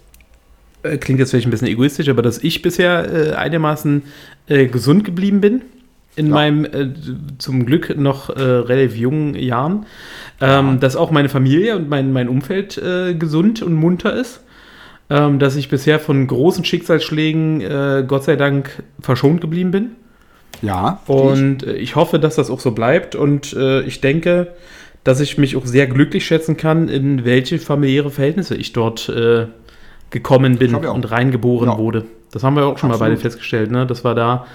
klingt jetzt vielleicht ein bisschen egoistisch, aber dass ich bisher äh, einigermaßen äh, gesund geblieben bin in Ja. meinem äh, zum Glück noch äh, relativ jungen Jahren, ähm, dass auch meine Familie und mein, mein Umfeld äh, gesund und munter ist, ähm, dass ich bisher von großen Schicksalsschlägen äh, Gott sei Dank verschont geblieben bin. Ja. Und äh, ich hoffe, dass das auch so bleibt. Und äh, ich denke, dass ich mich auch sehr glücklich schätzen kann, in welche familiäre Verhältnisse ich dort äh, gekommen bin und reingeboren Ja. wurde. Das haben wir auch schon mal Absolut. beide festgestellt, ne? dass wir da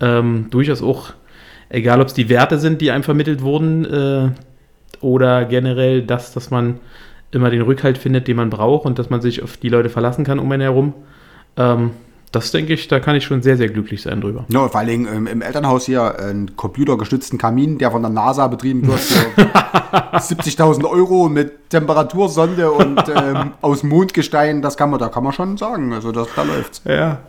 ähm, durchaus auch, egal ob es die Werte sind, die einem vermittelt wurden, äh, oder generell das, dass man immer den Rückhalt findet, den man braucht und dass man sich auf die Leute verlassen kann um einen herum. Ähm, das denke ich, da kann ich schon sehr, sehr glücklich sein drüber. Ja, vor allen Dingen ähm, im Elternhaus hier einen computergestützten Kamin, der von der NASA betrieben wird für [LAUGHS] 70.000 Euro mit Temperatursonde und ähm, aus Mondgestein. Das kann man, da kann man schon sagen. Also das, da läuft's. Ja.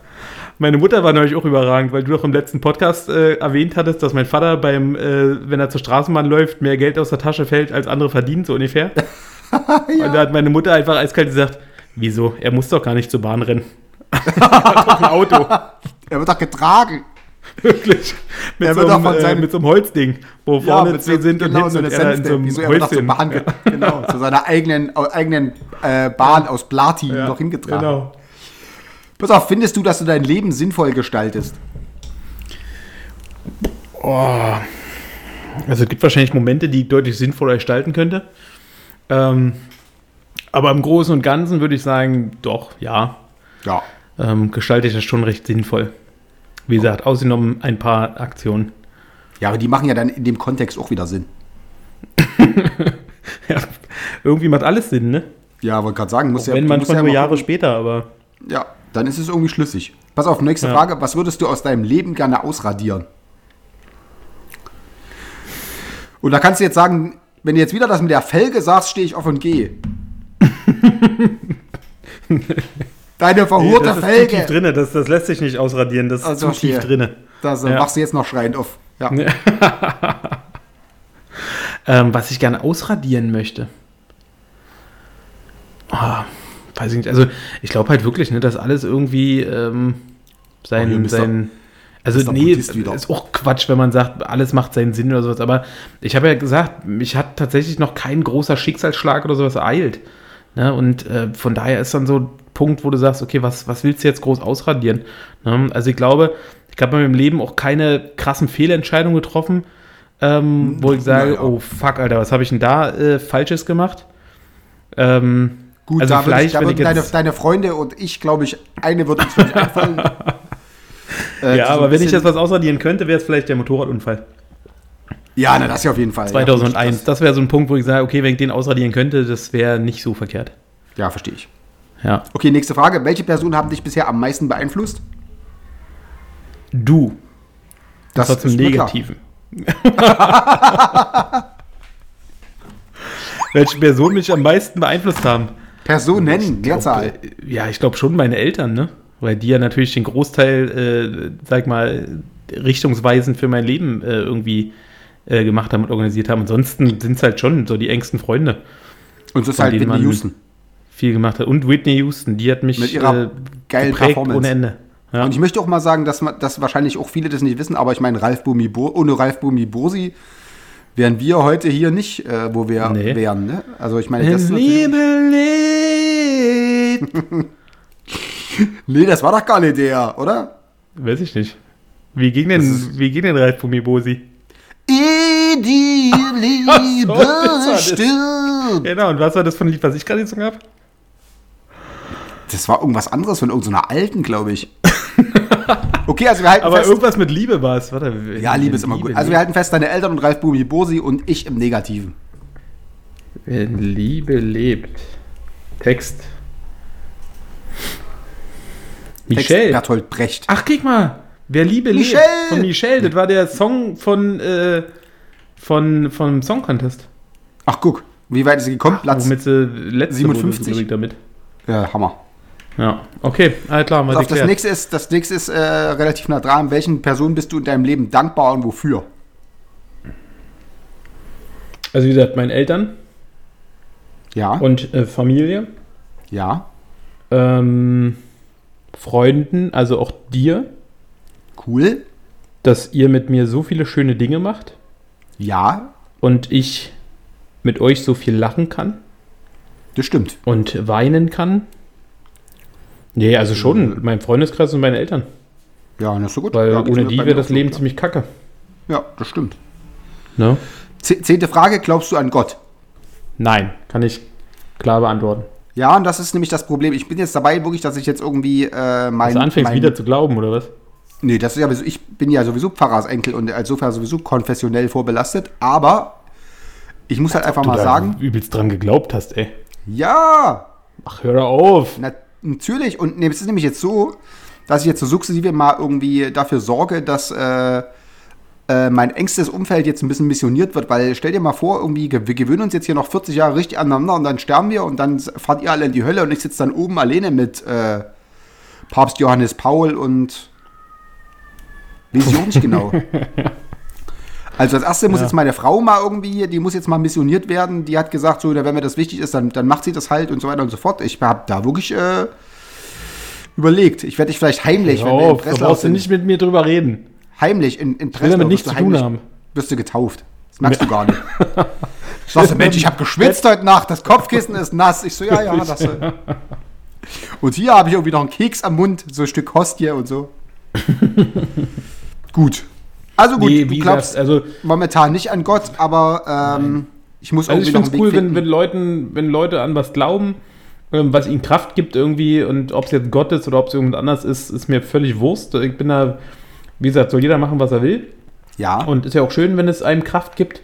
Meine Mutter war neulich auch überragend, weil du doch im letzten Podcast äh, erwähnt hattest, dass mein Vater beim, äh, wenn er zur Straßenbahn läuft, mehr Geld aus der Tasche fällt, als andere verdienen, so ungefähr. [LAUGHS] Und da hat meine Mutter einfach eiskalt gesagt, wieso? Er muss doch gar nicht zur Bahn rennen. Er ein Auto. [LAUGHS] Er wird doch getragen. Wirklich. [LAUGHS] Mit, Er so wird einem, äh, mit so einem Holzding, wo vorne zehn sind und genau, hinten so eine und er in so einem Wieso wird doch so. [LAUGHS] Genau, zu seiner eigenen, eigenen äh, Bahn aus Platin Ja, noch hingetragen. Genau. Pass auf, findest du, dass du dein Leben sinnvoll gestaltest? Oh. Also es gibt wahrscheinlich Momente, die ich deutlich sinnvoller gestalten könnte. Ähm, aber im Großen und Ganzen würde ich sagen, doch, ja, Ja. Ähm, gestalte ich das schon recht sinnvoll. Wie gesagt, ausgenommen ein paar Aktionen. Ja, aber die machen ja dann in dem Kontext auch wieder Sinn. [LAUGHS] Ja, irgendwie macht alles Sinn, ne? Ja, wollte gerade sagen, muss ja, Wenn manchmal ja nur Jahre später, aber Ja, dann ist es irgendwie schlüssig. Pass auf, nächste Ja. Frage. Was würdest du aus deinem Leben gerne ausradieren? Und da kannst du jetzt sagen, wenn du jetzt wieder das mit der Felge sagst, stehe ich auf und gehe. [LAUGHS] Deine verhurte das ist zu tief Felge. drinne, das, das lässt sich nicht ausradieren, das ist Also, zu tief hier. drinne. Das Ja. machst du jetzt noch schreiend auf. Ja. [LAUGHS] Ähm, was ich gerne ausradieren möchte. Ah, weiß ich nicht. Also, ich glaube halt wirklich, ne, dass alles irgendwie ähm, Oh, sein. Mr. sein also, nee, ist auch Quatsch, wenn man sagt, alles macht seinen Sinn oder sowas. Aber ich habe ja gesagt, mich hat tatsächlich noch kein großer Schicksalsschlag oder sowas ereilt. Ne? Und äh, von daher ist dann so ein Punkt, wo du sagst, okay, was, was willst du jetzt groß ausradieren? Ne? Also, ich glaube, ich habe in meinem Leben auch keine krassen Fehlentscheidungen getroffen, ähm, wo ich sage, Naja. oh fuck, Alter, was habe ich denn da äh, Falsches gemacht? Ähm, Gut, also da, würd ich, vielleicht, da würden deine, deine Freunde und ich, glaube ich, eine wird uns ich, [LAUGHS] einfallen. Äh, ja, aber wenn ich jetzt was ausradieren könnte, wäre es vielleicht der Motorradunfall. Ja, na, das ja auf jeden Fall. 2001. Ja, Das wäre so ein Punkt, wo ich sage, okay, wenn ich den ausradieren könnte, das wäre nicht so verkehrt. ja verstehe ich. Ja. Okay, nächste Frage. Welche Personen haben dich bisher am meisten beeinflusst? Du, Das trotzdem ist. Negativen. [LAUGHS] Welche Personen mich am meisten beeinflusst haben? Personen, Mehrzahl. Ja, ich glaube schon meine Eltern, ne? Weil die ja natürlich den Großteil, äh, sag mal, richtungsweisend für mein Leben äh, irgendwie äh, gemacht haben und organisiert haben. Ansonsten sind es halt schon so die engsten Freunde. Und so ist halt Whitney Houston. Viel gemacht hat. Und Whitney Houston, die hat mich Mit ihrer äh, geilen Performance. ohne Ende. Ja. Und ich möchte auch mal sagen, dass, man, dass wahrscheinlich auch viele das nicht wissen, aber ich meine, Ralf Bumi ohne Ralf Bumi Bursi wären wir heute hier nicht, äh, wo wir Nee. wären. Ne? Also ich meine, das ist Liebe lebt. [LAUGHS] Nee, das war doch gar nicht der, oder? Weiß ich nicht. Wie ging denn, wie ging denn Ralf Bumibosi? Die Liebe so, stirbt. Genau, und was war das von Lied, was ich gerade gesungen habe? Das war irgendwas anderes von irgendeiner alten, glaube ich. [LAUGHS] Okay, also wir halten Aber fest. irgendwas mit Liebe war es. Warte, Ja, Liebe ist immer gut. Also wir halten fest, deine Eltern und Ralf Bumi Bursi und ich im Negativen. Wenn Liebe lebt. Text. Text Michelle. Bertolt Brecht. Ach, guck mal. Wer Liebe Michelle! lebt. Von Michelle. Das war der Song von, äh, von, vom Song Contest. Ach, guck. Wie weit ist sie gekommen? Platz. Womit sie letzte 57? wurde, damit. Ja, Hammer. Ja, okay, alles klar, mal auf, das nächste ist, das nächste ist äh, relativ nah dran. Welchen Personen bist du in deinem Leben dankbar und wofür? Also wie gesagt, meinen Eltern Ja. und äh, Familie, ja. ähm, Freunden, also auch dir, Cool. dass ihr mit mir so viele schöne Dinge macht Ja. und ich mit euch so viel lachen kann Das stimmt. und weinen kann. Nee, also Mhm. schon, mein Freundeskreis und meine Eltern. Ja, das ist so gut. Weil ja, ohne die wäre das Leben ja. ziemlich kacke. Ja, das stimmt. Ne? Zehnte Frage, glaubst du an Gott? Nein, kann ich klar beantworten. Ja, und das ist nämlich das Problem. Ich bin jetzt dabei, wirklich, dass ich jetzt irgendwie äh, mein. Also anfängst mein, wieder zu glauben, oder was? Nee, das ist ja, ich bin ja sowieso Pfarrersenkel und insofern sowieso konfessionell vorbelastet. Aber ich muss halt einfach Du mal da sagen, übelst dran geglaubt hast, ey. ja, Ach, hör auf. Na, natürlich. Und nee, es ist nämlich jetzt so, dass ich jetzt so sukzessive mal irgendwie dafür sorge, dass äh, äh, mein engstes Umfeld jetzt ein bisschen missioniert wird, weil stell dir mal vor, irgendwie, ge- wir gewöhnen uns jetzt hier noch 40 Jahre richtig aneinander und dann sterben wir und dann fahrt ihr alle in die Hölle und ich sitze dann oben alleine mit äh, Papst Johannes Paul und weiß ich auch nicht genau. [LAUGHS] Also als erste muss jetzt meine Frau mal irgendwie, die muss jetzt mal missioniert werden. Die hat gesagt, so, wenn mir das wichtig ist, dann, dann macht sie das halt und so weiter und so fort. Ich habe da wirklich äh, überlegt. Ich werde dich vielleicht heimlich, Hör wenn wir in Breslau brauchst du nicht mit mir drüber reden. heimlich in, in Breslau damit nichts zu tun heimlich- haben. Wirst du getauft. Das merkst du gar nicht. [LAUGHS] Sagst du, Mensch, ich habe geschwitzt heute Nacht, das Kopfkissen ist nass. Ich so, ja, ja, das. Äh. [LAUGHS] Und hier habe ich irgendwie noch einen Keks am Mund, so ein Stück Hostie und so. Gut. Also gut, Nee, du wie glaubst gesagt, also, momentan nicht an Gott, aber ähm, ich muss also ich irgendwie finde es cool, wenn, wenn, Leuten, wenn Leute an was glauben, ähm, was ihnen Kraft gibt irgendwie und ob es jetzt Gott ist oder ob es irgendwas anders ist, ist mir völlig Wurst. Ich bin da, wie gesagt, soll jeder machen, was er will. ja, Und ist ja auch schön, wenn es einem Kraft gibt.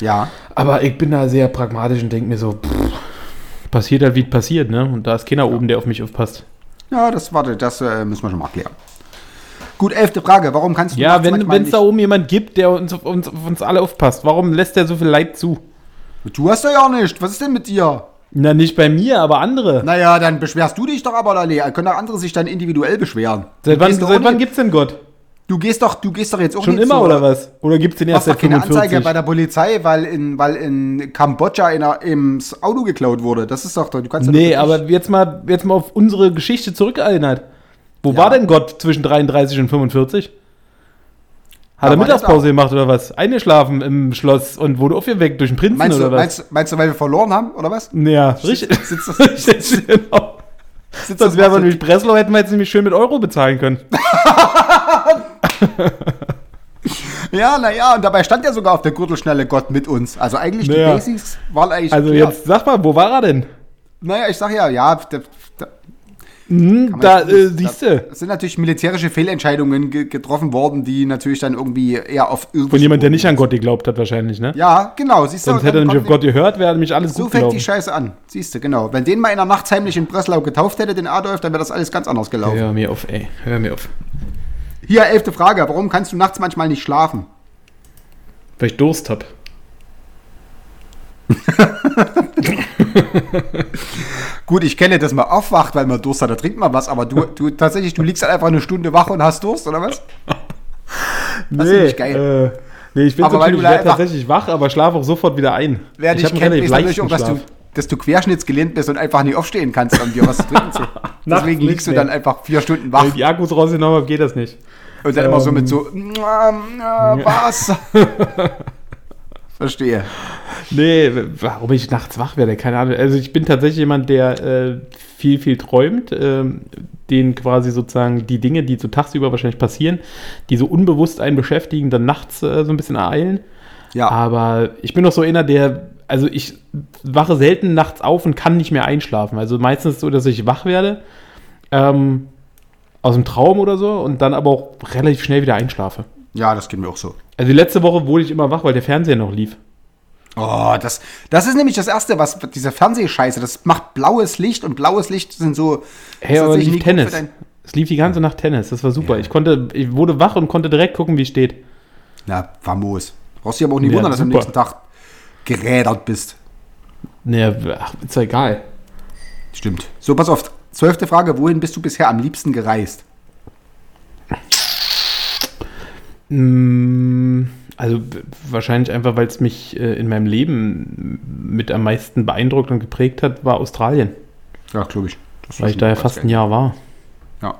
ja. Aber ich bin da sehr pragmatisch und denke mir so, pff, passiert halt, wie es passiert, ne? Und da ist keiner oben, der auf mich aufpasst. Ja, das warte, das äh, müssen wir schon mal klären. Gut, elfte Frage. Warum kannst du Ja, wenn es da oben jemand gibt, der uns auf uns, auf uns alle aufpasst, warum lässt der so viel Leid zu? Du hast ja ja nicht. Was ist denn mit dir? Na, nicht bei mir, aber andere. Naja, dann beschwerst du dich doch aber, nee, können auch andere sich dann individuell beschweren. seit wann, seit wann gibt's denn Gott? Du gehst doch, du gehst doch jetzt auch Schon immer so- oder was? Oder gibt's den erst seit keine Anzeige 45? bei der Polizei, weil in, weil in Kambodscha in im Auto geklaut wurde. Das ist doch, du kannst ja Nee, aber jetzt mal, jetzt mal auf unsere Geschichte zurückerinnert. Wo Ja. war denn Gott zwischen 33 und 45? Hat er Mittagspause der gemacht oder was? Eingeschlafen im Schloss und wurde aufgeweckt durch den Prinzen Meinst oder du, was? meinst, meinst du, weil wir verloren haben, oder was? ja, richtig. Sitzt, richtig [LAUGHS] genau. sitzt Sonst wäre man nämlich Breslau, hätten wir jetzt nämlich schön mit Euro bezahlen können. [LAUGHS] Ja, naja, und dabei stand ja sogar auf der Gürtelschnelle Gott mit uns. Also eigentlich die Naja. Basics waren eigentlich. Also klar. jetzt sag mal, wo war er denn? Naja, ich sag ja, ja, da, da, Hm, man da äh, siehst du. Es sind natürlich militärische Fehlentscheidungen ge getroffen worden, die natürlich dann irgendwie eher auf Von jemand, der nicht an Gott geglaubt hat, wahrscheinlich, ne? Ja, genau, siehst du. Sonst hätte er nämlich auf Gott gehört, wäre nämlich alles So gut fängt die. Scheiße an. Siehst du, genau. Wenn den mal in der Nacht heimlich in Breslau getauft hätte, den Adolf, dann wäre das alles ganz anders gelaufen. Hör mir auf, ey. Hör mir auf. Hier, elfte Frage. Warum kannst du nachts manchmal nicht schlafen? Weil ich Durst hab. [LAUGHS] Gut, ich kenne, dass man aufwacht, weil man Durst hat, da trinkt man was, aber du, du tatsächlich, du liegst halt einfach eine Stunde wach und hast Durst, oder was? Das ist nämlich geil. Äh, nee, ich bin Aber so weil du ich tatsächlich wach, aber schlafe auch sofort wieder ein. Wer ich dich kennt, ist natürlich auch, dass du, dass du querschnittsgelähmt bist und einfach nicht aufstehen kannst, um dir was zu trinken zu. [LAUGHS] Deswegen nicht, liegst du nee. dann einfach vier Stunden Wenn wach ich die Akkus rausgenommen habe, geht das nicht. und dann immer so ähm, mit so, ähm, [LAUGHS] äh, was? [LAUGHS] Verstehe. Nee, warum ich nachts wach werde, keine Ahnung. Also ich bin tatsächlich jemand, der äh, viel, viel träumt, ähm, den quasi sozusagen die Dinge, die so tagsüber wahrscheinlich passieren, die so unbewusst einen beschäftigen, dann nachts äh, so ein bisschen ereilen. Ja. Aber ich bin doch so einer, der, also ich wache selten nachts auf und kann nicht mehr einschlafen. Also meistens so, dass ich wach werde, ähm, aus dem Traum oder so und dann aber auch relativ schnell wieder einschlafe. Ja, das geht mir auch so. Also die letzte Woche wurde ich immer wach, weil der Fernseher noch lief. Oh, das, das ist nämlich das Erste, was diese Fernsehscheiße, das macht blaues Licht und blaues Licht sind so. Hey, aber lief Tennis. Es lief die ganze Nacht Tennis. Das war super. Ich konnte, ich wurde wach und konnte direkt gucken, wie es steht. Na, famos. Brauchst dich aber auch nicht Ja, wundern, dass du am super. nächsten Tag gerädert bist. Naja, ach, ist ja egal. Stimmt. So, pass auf. Zwölfte Frage. Wohin bist du bisher am liebsten gereist? Mm, Also b- wahrscheinlich einfach, weil es mich äh, in meinem Leben mit am meisten beeindruckt und geprägt hat, war Australien. Ja, glaube ich. Weil ich da ja fast ein Jahr war. Ja.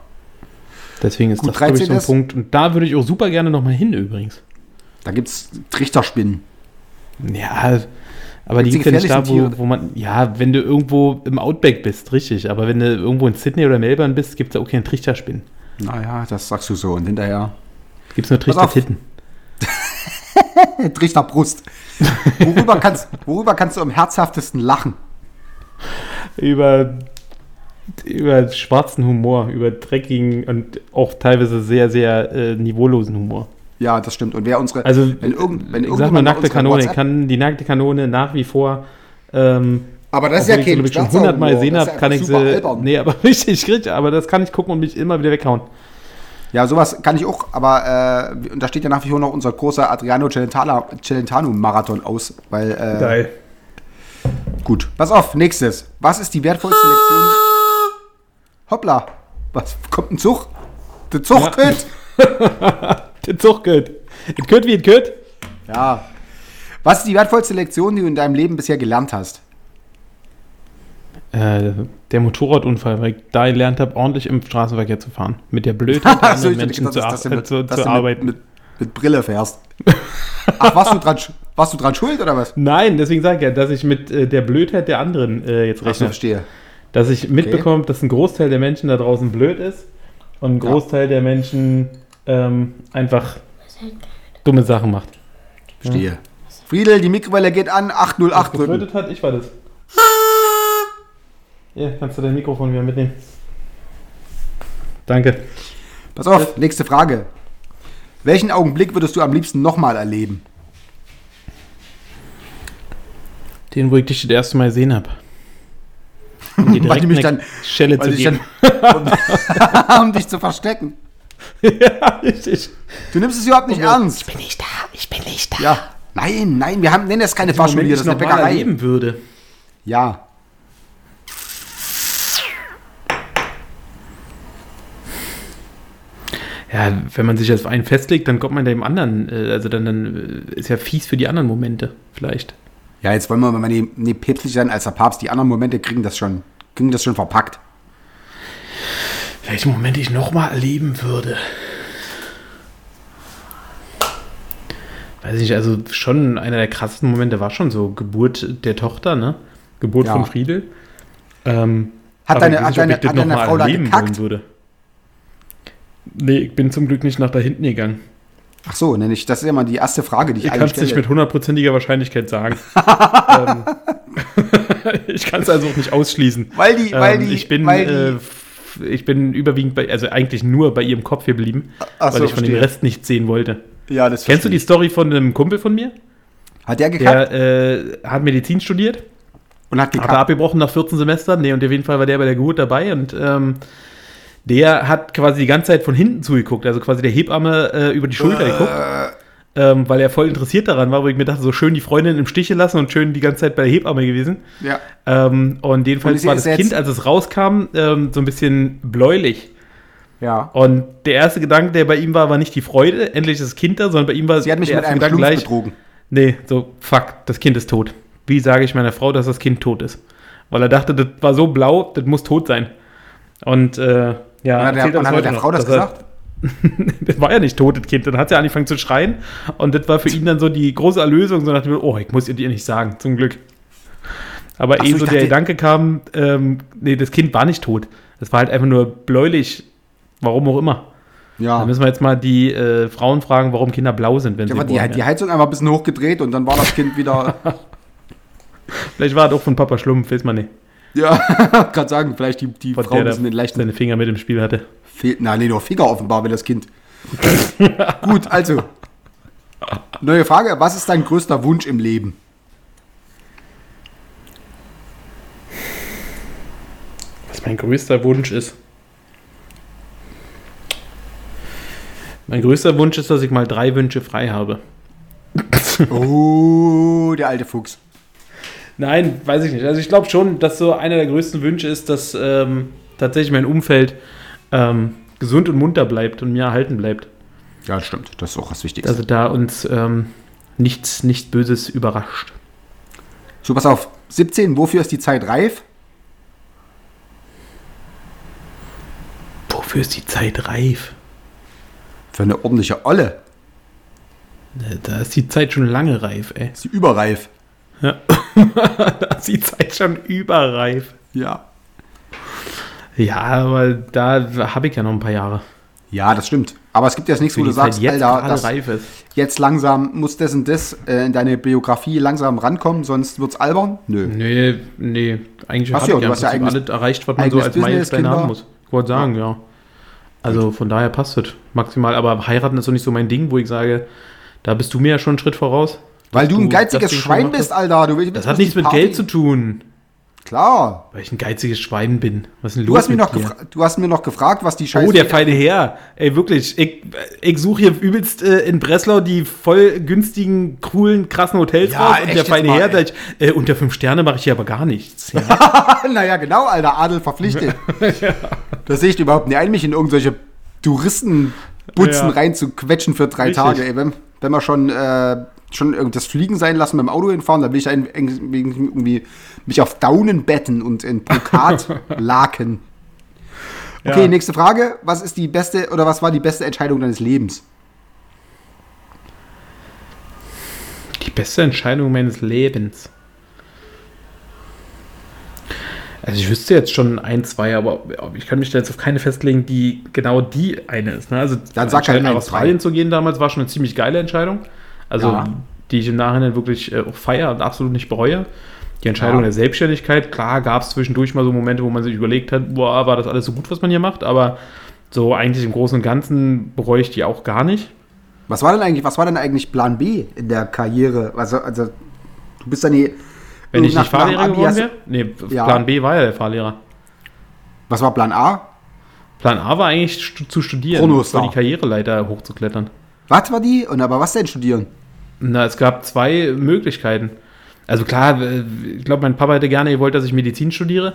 Deswegen ist Gut, das, glaube ich, so ein 13. Punkt. Und da würde ich auch super gerne nochmal hin übrigens. Da gibt es Trichterspinnen. Ja, aber die gibt die ja nicht da, wo, wo man, ja, wenn du irgendwo im Outback bist, richtig. Aber wenn du irgendwo in Sydney oder Melbourne bist, gibt es da auch keinen Trichterspinnen. Naja, das sagst du so. Und hinterher. Gibt es nur Pass auf. Trichtertitten. [LAUGHS] Trichterbrust. worüber, [LAUGHS] kannst, worüber kannst du am herzhaftesten lachen? Über, über schwarzen Humor, über dreckigen und auch teilweise sehr, sehr äh, niveaulosen Humor. Ja, das stimmt. Und wer unsere. Also, wenn irgend, wenn ich sag mal nackte Kanone. WhatsApp- kann die nackte Kanone nach wie vor. Ähm, Aber das ist ja kein ich, schon schwarzer 100 Mal Humor, gesehen habe, kann ich sie. albern. Nee, aber [LAUGHS] richtig, richtig, aber das kann ich gucken und mich immer wieder weghauen. Ja, sowas kann ich auch, aber äh, und da steht ja nach wie vor noch unser großer Adriano Celentano, Celentano Marathon aus, weil äh, Geil. gut. Pass auf, nächstes. Was ist die wertvollste Lektion? Hoppla, was kommt ein Zug? Der Zug geht. [LAUGHS] Der Zug geht. Es geht wie es geht. Ja. Was ist die wertvollste Lektion, die du in deinem Leben bisher gelernt hast? Äh, der Motorradunfall, weil ich da gelernt habe, ordentlich im Straßenverkehr zu fahren. Mit der Blödheit [LAUGHS] Ach anderen Menschen dachte, zu, dass mit- zu, dass zu du mit- arbeiten. Mit, mit Brille fährst. [LAUGHS] Ach, warst du, dran, warst du dran schuld oder was? Nein, deswegen sage ich ja, dass ich mit äh, der Blödheit der anderen äh, jetzt Ach so, rechne. verstehe. dass ich mitbekomme, dass ein Großteil der Menschen da draußen blöd ist und ein Ja. Großteil der Menschen ähm, einfach dumme Sachen macht. Verstehe. Friedel, die Mikrowelle geht an, 808 drücken. Hat, ich war das. Hier, kannst du dein Mikrofon wieder mitnehmen. Danke. Pass auf, nächste Frage. Welchen Augenblick würdest du am liebsten nochmal erleben? Den, wo ich dich das erste Mal gesehen habe. Um [LAUGHS] dir direkt mich dann- Schelle zu ich geben. dann, um, [LAUGHS] um dich zu verstecken. [LAUGHS] ja, richtig. Du nimmst es überhaupt nicht ernst. bin nicht da, ich bin nicht da. Ja. Nein, nein, wir haben, nennen das keine Wenn Fahrschule hier, ich das ist eine Bäckerei. erleben würde. Ja. Ja, wenn man sich auf einen festlegt, dann kommt man dem anderen, äh, also dann, dann äh, ist ja fies für die anderen Momente, vielleicht. Ja, jetzt wollen wir mal nicht, nicht päpstlich sein als der Papst. Die anderen Momente kriegen das schon, kriegen das schon verpackt. Welchen Moment ich nochmal erleben würde. Weiß ich, also schon einer der krassesten Momente war schon so Geburt der Tochter, ne? Geburt Ja. von Friedel. Ähm, Hat deine- hat nicht, deine- hat deine Frau da erleben gekackt? würde. Nee, ich bin zum Glück nicht nach da hinten gegangen. Ach so, nenn ich, das ist ja mal die erste Frage, die ich, Ich kann eigentlich es nicht stelle. mit hundertprozentiger Wahrscheinlichkeit sagen. [LAUGHS] ähm, [LAUGHS] ich kann es also auch nicht ausschließen. Weil die, weil Ähm, die, ich bin, weil die, äh, ich bin überwiegend bei, also eigentlich nur bei ihrem Kopf geblieben, Ach weil so, ich von dem verstehe. Rest nichts sehen wollte. ja, das Kennst du die Story von einem Kumpel von mir? ich. Hat der gekackt Der äh, hat Medizin studiert, und hat hat er gekackt? abgebrochen nach 14 Semestern. Nee, und auf jeden Fall war der bei der Geburt dabei und ähm, der hat quasi die ganze Zeit von hinten zugeguckt, also quasi der Hebamme äh, über die Schulter geguckt. Ähm, weil er voll interessiert daran war, wo ich mir dachte, so schön die Freundin im Stich gelassen und schön die ganze Zeit bei der Hebamme gewesen. Ja. Ähm, und Und jedenfalls ist- war das Kind, als es rauskam, ähm, so ein bisschen bläulich. Ja. Und der erste Gedanke, der bei ihm war, war nicht die Freude, endlich ist das Kind da, sondern bei ihm war Sie hat mich mit einem Gedanke Schlumpf betrogen. Nee, so, fuck, das Kind ist tot. Wie sage ich meiner Frau, dass das Kind tot ist? Weil er dachte, das war so blau, das muss tot sein. Und äh, ja, Und hat der, er und hat der noch, Frau das gesagt? [LAUGHS] das war ja nicht tot, das Kind. Dann hat sie angefangen zu schreien. Und das war für ihn dann so die große Erlösung. So nach dem, oh, ich muss ihr dir nicht sagen, zum Glück. Aber Ach so, ehe ich so der Gedanke kam, ähm, nee, das Kind war nicht tot. Es war halt einfach nur bläulich. Warum auch immer. Ja. Da müssen wir jetzt mal die äh, Frauen fragen, warum Kinder blau sind, wenn Da sie die, die. Heizung einfach ein bisschen hochgedreht und dann war das Kind wieder. [LAUGHS] Vielleicht war es auch von Papa Schlumpf, weiß man nicht. Ja, [LAUGHS] gerade sagen, vielleicht die, die Von Frau, die den leichten... Seine Finger mit im Spiel hatte. Fehl, na, nee, doch Finger offenbar, wenn das Kind... [LAUGHS] Gut, also. Neue Frage. Was ist dein größter Wunsch im Leben? Was mein größter Wunsch ist? Mein größter Wunsch ist, dass ich mal drei Wünsche frei habe. Oh, der alte Fuchs. Nein, weiß ich nicht. Also ich glaube schon, dass so einer der größten Wünsche ist, dass ähm, tatsächlich mein Umfeld ähm, gesund und munter bleibt und mir erhalten bleibt. Ja, das stimmt. Das ist auch was Wichtiges. Also da uns ähm, nichts, nichts Böses überrascht. so, pass auf. 17, wofür ist die Zeit reif? Wofür ist die Zeit reif? Für eine ordentliche Olle. Da ist die Zeit schon lange reif, ey. Ist sie überreif. [LAUGHS] da ist die Zeit schon überreif. Ja. Ja, aber da habe ich ja noch ein paar Jahre. Ja, das stimmt. Aber es gibt jetzt nichts, wo du sagst, jetzt Alter, das reif ist. jetzt langsam muss das und das äh, in deine Biografie langsam rankommen, sonst wird's albern? Nö. Nee, nee, eigentlich habe ich ja, ja, ja eigenes- alles erreicht, was man so als Business, Meilenstein Kinder. haben muss. Ich wollte sagen, ja. Also von daher passt es maximal. Aber heiraten ist doch nicht so mein Ding, wo ich sage, da bist du mir ja schon einen Schritt voraus. Weil du ein geiziges Schwein bist. Alter. Du willst, Das hat nichts mit Geld zu tun, Klar. weil ich ein geiziges Schwein bin. Was ist denn Du los hast, mir mit noch dir? gefra- du hast mir noch gefragt, was die Scheiße. Oh, der feine Herr. Ey, wirklich. Ich, ich suche hier übelst äh, in Breslau die voll günstigen, coolen, krassen Hotels Ja, raus. Und echt der feine Herr, sagt, äh, unter fünf Sterne mache ich hier aber gar nichts. Ja. [LAUGHS] naja, genau, Alter. Adel verpflichtet. [LAUGHS] Das sehe ich überhaupt nicht ein, mich in irgendwelche Touristenbutzen Ja. reinzuquetschen für drei Richtig. Tage. Ey, wenn, wenn wir schon, äh, schon das Fliegen sein lassen dem Auto hinfahren, dann will ich irgendwie mich auf Daunen betten und in Brokatlaken. [LAUGHS] Okay, Ja. nächste Frage. Was ist die beste oder was war die beste Entscheidung deines Lebens? Die beste Entscheidung meines Lebens. Also ich wüsste jetzt schon ein, zwei, aber ich kann mich da jetzt auf keine festlegen, die genau die eine ist. Ne? Also Dann sag halt nach Australien zu gehen damals war schon eine ziemlich geile Entscheidung. Also Ja. die ich im Nachhinein wirklich äh, auch feier und absolut nicht bereue. Die Entscheidung Ja. der Selbstständigkeit, klar gab es zwischendurch mal so Momente, wo man sich überlegt hat, boah, war das alles so gut, was man hier macht, aber so eigentlich im Großen und Ganzen bereue ich die auch gar nicht. Was war denn eigentlich, was war denn eigentlich Plan B in der Karriere? Also, also du bist dann die. Wenn ich nach- nicht Fahrlehrer Abi geworden wäre? Nee, Ja. Plan B war ja der Fahrlehrer. Was war Plan A? Plan A war eigentlich zu studieren, vor die Karriereleiter hochzuklettern. Was war die? Und aber was denn studieren? Na, es gab zwei Möglichkeiten. Also klar, ich glaube, mein Papa hätte gerne gewollt, dass ich Medizin studiere.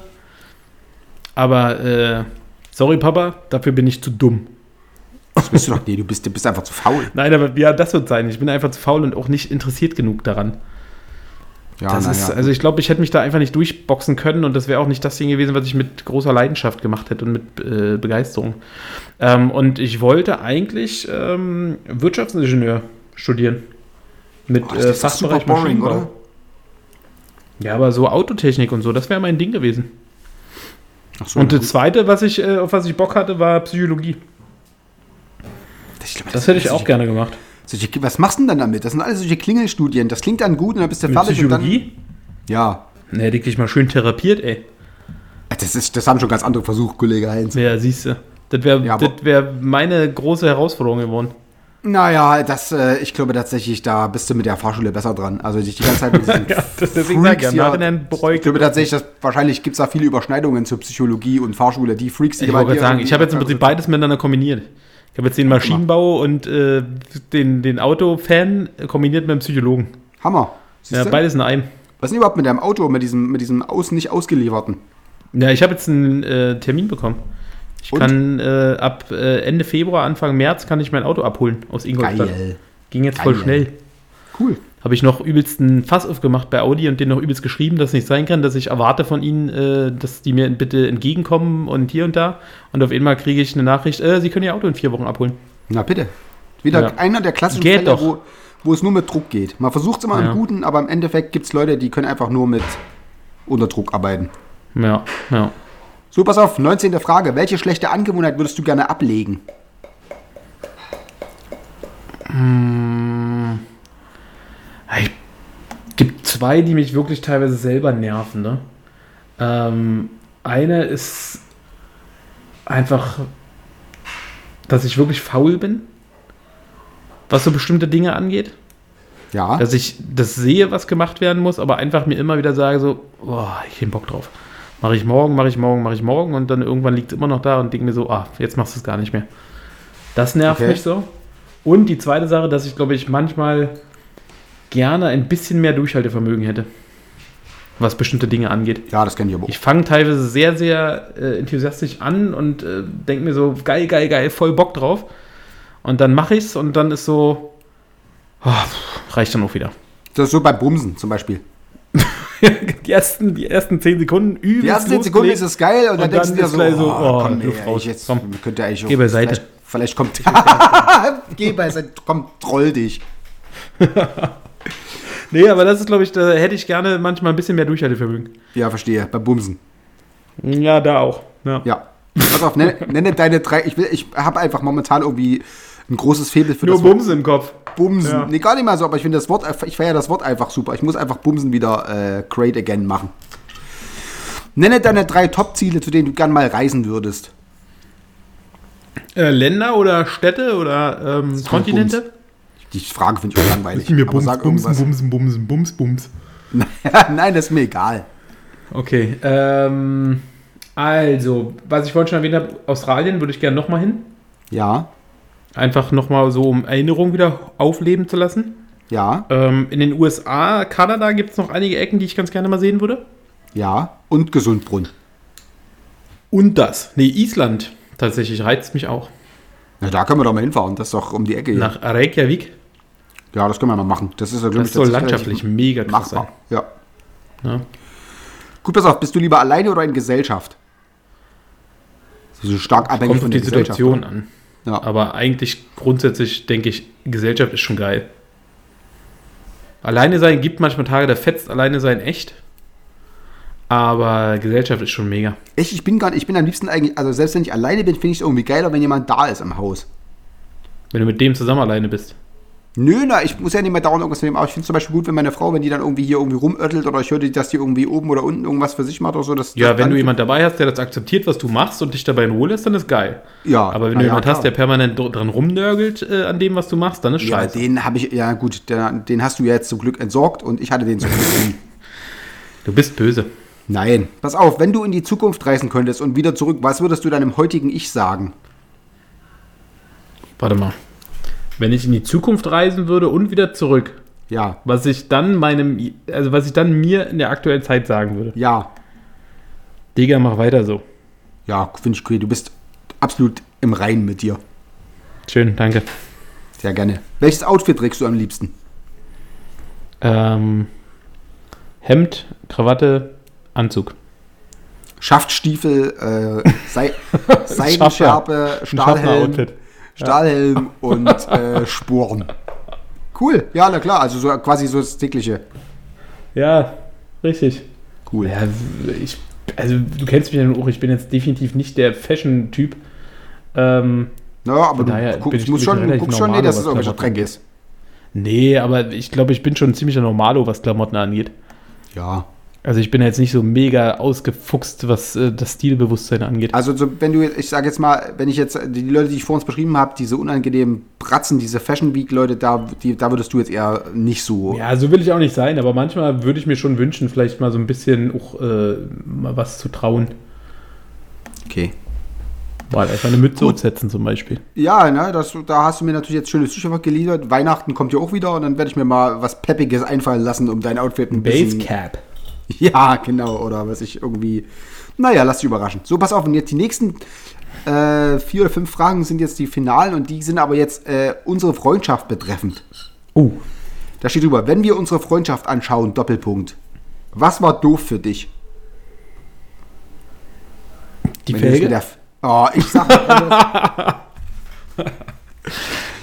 Aber, äh, sorry Papa, dafür bin ich zu dumm. Das bist du doch. Nee, du bist, du bist einfach zu faul. [LAUGHS] Nein, aber ja, das wird sein. Ich bin einfach zu faul und auch nicht interessiert genug daran. Ja, Das ist, ja. also ich glaube, ich hätte mich da einfach nicht durchboxen können und das wäre auch nicht das Ding gewesen, was ich mit großer Leidenschaft gemacht hätte und mit äh, Begeisterung. Ähm, und ich wollte eigentlich ähm, Wirtschaftsingenieur studieren. Mit Oh, das äh, Fachbereich boring, Maschinenbau. oder? Ja, aber so Autotechnik und so, das wäre mein Ding gewesen. Ach so, Und das zweite, was ich, äh, auf was ich Bock hatte, war Psychologie. ich glaub, Das hätte ich auch gerne gemacht. Solche, was machst du denn dann damit? Das sind alles solche Klingelstudien. Das klingt dann gut und dann bist du Mit fertig. Und Psychologie? dann, ja. Ne, hätte ich dich mal schön therapiert, ey. Das, ist, das haben schon ganz andere versucht, Kollege Heinz. Ja, siehst du. Das wäre Ja, wär meine große Herausforderung geworden. Naja, das, äh, ich glaube tatsächlich, da bist du mit der Fahrschule besser dran. Also dich die ganze Zeit mit [LAUGHS] diesen Ja, das- deswegen sag ich ja, Freaks Ich glaube tatsächlich, dass wahrscheinlich gibt es da viele Überschneidungen zur Psychologie und Fahrschule. Die Freaks, die Ich wollte sagen, ich habe jetzt im Prinzip beides miteinander kombiniert. Ich habe jetzt den Maschinenbau und äh, den, den Autofan kombiniert mit dem Psychologen. Hammer. Siehst Ja, beides in einem. Was ist denn überhaupt mit deinem Auto, mit diesem, mit diesem aus, nicht ausgelieferten? Ja, ich habe jetzt einen äh, Termin bekommen. Ich Und? kann äh, ab äh, Ende Februar, Anfang März kann ich mein Auto abholen aus Ingolstadt. Geil. Ging jetzt voll Geil. schnell. Cool. Habe ich noch übelst einen Fass aufgemacht bei Audi und den noch übelst geschrieben, dass es nicht sein kann, dass ich erwarte von ihnen, äh, dass die mir bitte entgegenkommen und hier und da. Und auf einmal kriege ich eine Nachricht, äh, sie können ihr Auto in vier Wochen abholen. Na bitte. Wieder Ja. einer der klassischen Geht Fälle, doch. wo, wo es nur mit Druck geht. Man versucht es immer Ja. im Guten, aber im Endeffekt gibt es Leute, die können einfach nur mit unter Druck arbeiten. Ja, ja. So, pass auf, 19. Frage. Welche schlechte Angewohnheit würdest du gerne ablegen? Es gibt zwei, die mich wirklich teilweise selber nerven. Ne? Ähm, eine ist einfach, dass ich wirklich faul bin, was so bestimmte Dinge angeht. Ja. Dass ich das sehe, was gemacht werden muss, aber einfach mir immer wieder sage so, boah, ich hab Bock drauf. Mache ich morgen, mache ich morgen, mache ich morgen und dann irgendwann liegt es immer noch da und denke mir so, ah, jetzt machst du es gar nicht mehr. Das nervt Okay. mich so. Und die zweite Sache, dass ich, glaube ich, manchmal gerne ein bisschen mehr Durchhaltevermögen hätte, was bestimmte Dinge angeht. Ja, das kenne ich aber auch. Ich fange teilweise sehr, sehr äh, enthusiastisch an und äh, denke mir so, geil, geil, geil, voll Bock drauf. Und dann mache ich's und dann ist so, ah, reicht dann auch wieder. Das ist so bei Bumsen zum Beispiel. [LAUGHS] die, ersten, die ersten 10 Sekunden übelst Die ersten 10 Sekunden ist es geil und, dann Und denkst dann du dir so, so, oh, oh, komm, nee, Luft raus, ich jetzt komm. könnte eigentlich auch, Geh beiseite. Vielleicht, vielleicht kommt, geh beiseite, komm, troll dich. [LAUGHS] Nee, aber das ist, glaube ich, da hätte ich gerne manchmal ein bisschen mehr Durchhaltevermögen. Ja, verstehe, bei Bumsen. Ja, da auch. Ja. Ja. Pass auf, nenne, [LAUGHS] nenne deine drei, ich will, ich habe einfach momentan irgendwie ein großes Faible für Nur das Wort Bumse im Kopf. Bumsen. Ja. Nee, gar nicht mal so, aber ich finde das Wort, ich feiere das Wort einfach super. Ich muss einfach Bumsen wieder äh, great again machen. Nenne deine drei Top-Ziele, zu denen du gern mal reisen würdest. Äh, Länder oder Städte oder ähm, Kontinente? Die Frage finde ich auch langweilig. Mir aber Bums, sag Bumsen, irgendwas. Bumsen, Bumsen, Bums, Bums. [LAUGHS] Nein, das ist mir egal. Okay, ähm, also, was ich vorhin schon erwähnt habe, Australien würde ich gerne nochmal hin. Ja, Einfach nochmal so, um Erinnerungen wieder aufleben zu lassen. ja, Ähm, in den USA, Kanada gibt es noch einige Ecken, die ich ganz gerne mal sehen würde. ja. Und Gesundbrunn. Und das. Nee, Island tatsächlich reizt mich auch. Na, da können wir doch mal hinfahren. Das ist doch um die Ecke hier. Nach Reykjavik. Ja, das können wir mal machen. Das ist, ja, Das soll landschaftlich mega krass sein. machbar. Ja. Ja. Gut, pass auf, bist du lieber alleine oder in Gesellschaft? So stark abhängig Kommt auf von die der Gesellschaft. Situation ne? an. Ja. Aber eigentlich grundsätzlich denke ich, Gesellschaft ist schon geil. Alleine sein gibt manchmal Tage, da fetzt alleine sein echt. Aber Gesellschaft ist schon mega. Ich, ich bin gar ich bin am liebsten eigentlich, also selbst wenn ich alleine bin, finde ich es irgendwie geiler, wenn jemand da ist im Haus. Wenn du mit dem zusammen alleine bist. Nö, na, ich muss ja nicht mehr dauernd irgendwas nehmen, aber ich finde es zum Beispiel gut, wenn meine Frau, wenn die dann irgendwie hier irgendwie rumörtelt oder ich höre, dass die irgendwie oben oder unten irgendwas für sich macht oder so. Das, Ja, das wenn du jemand dabei hast, der das akzeptiert, was du machst und dich dabei in Ruhe lässt, dann ist geil. Ja, Aber wenn du ja, jemand klar. hast, der permanent dr- dran rumnörgelt äh, an dem, was du machst, dann ist Ja, scheiße. den habe ich, ja gut, der, den hast du ja jetzt zum Glück entsorgt und ich hatte den zum Glück nie. Du bist böse. Nein, pass auf, wenn du in die Zukunft reisen könntest und wieder zurück, was würdest du deinem heutigen Ich sagen? Warte mal. Wenn ich in die Zukunft reisen würde und wieder zurück, Ja, was ich dann meinem, also was ich dann mir in der aktuellen Zeit sagen würde. ja, Digga, mach weiter so. ja, finde ich cool. Du bist absolut im Reinen mit dir. Schön, danke. Sehr gerne. Welches Outfit trägst du am liebsten? Ähm, Hemd, Krawatte, Anzug. Schaftstiefel, äh, Sei [LAUGHS] Seidenschärpe, Ein Stahlhelm, und äh, Sporen. Cool, ja, na klar, also so quasi so das tägliche. Ja, richtig. Cool. Ja, ich, also du kennst mich ja auch, ich bin jetzt definitiv nicht der Fashion-Typ. Ähm, Naja, aber du guckst, musst schon, guckst schon, nee, dass es irgendwelcher Dreck ist. nee, aber ich glaube, ich bin schon ein ziemlicher Normalo, was Klamotten angeht. Ja. Also ich bin jetzt nicht so mega ausgefuchst, was äh, das Stilbewusstsein angeht. Also so, wenn du, ich sage jetzt mal, wenn ich jetzt die Leute, die ich vor uns beschrieben habe, diese unangenehmen Bratzen, diese Fashion Week Leute, da, die, da würdest du jetzt eher nicht so. Ja, so will ich auch nicht sein, aber manchmal würde ich mir schon wünschen, vielleicht mal so ein bisschen auch äh, mal was zu trauen. Okay. Mal einfach eine Mütze Gut. aufsetzen zum Beispiel. Ja, ne, das, da hast du mir natürlich jetzt schönes Stichwort geliefert. Weihnachten kommt ja auch wieder und dann werde ich mir mal was Peppiges einfallen lassen, um dein Outfit ein bisschen. Basecap. [LAUGHS] Ja, genau. Oder was ich irgendwie. Naja, lass dich überraschen. So, pass auf. Und jetzt die nächsten äh, vier oder fünf Fragen sind jetzt die finalen und die sind aber jetzt äh, unsere Freundschaft betreffend. Oh, Da steht drüber, wenn wir unsere Freundschaft anschauen, Doppelpunkt. Was war doof für dich? die Felge? Oh, ich sag mal, [LAUGHS]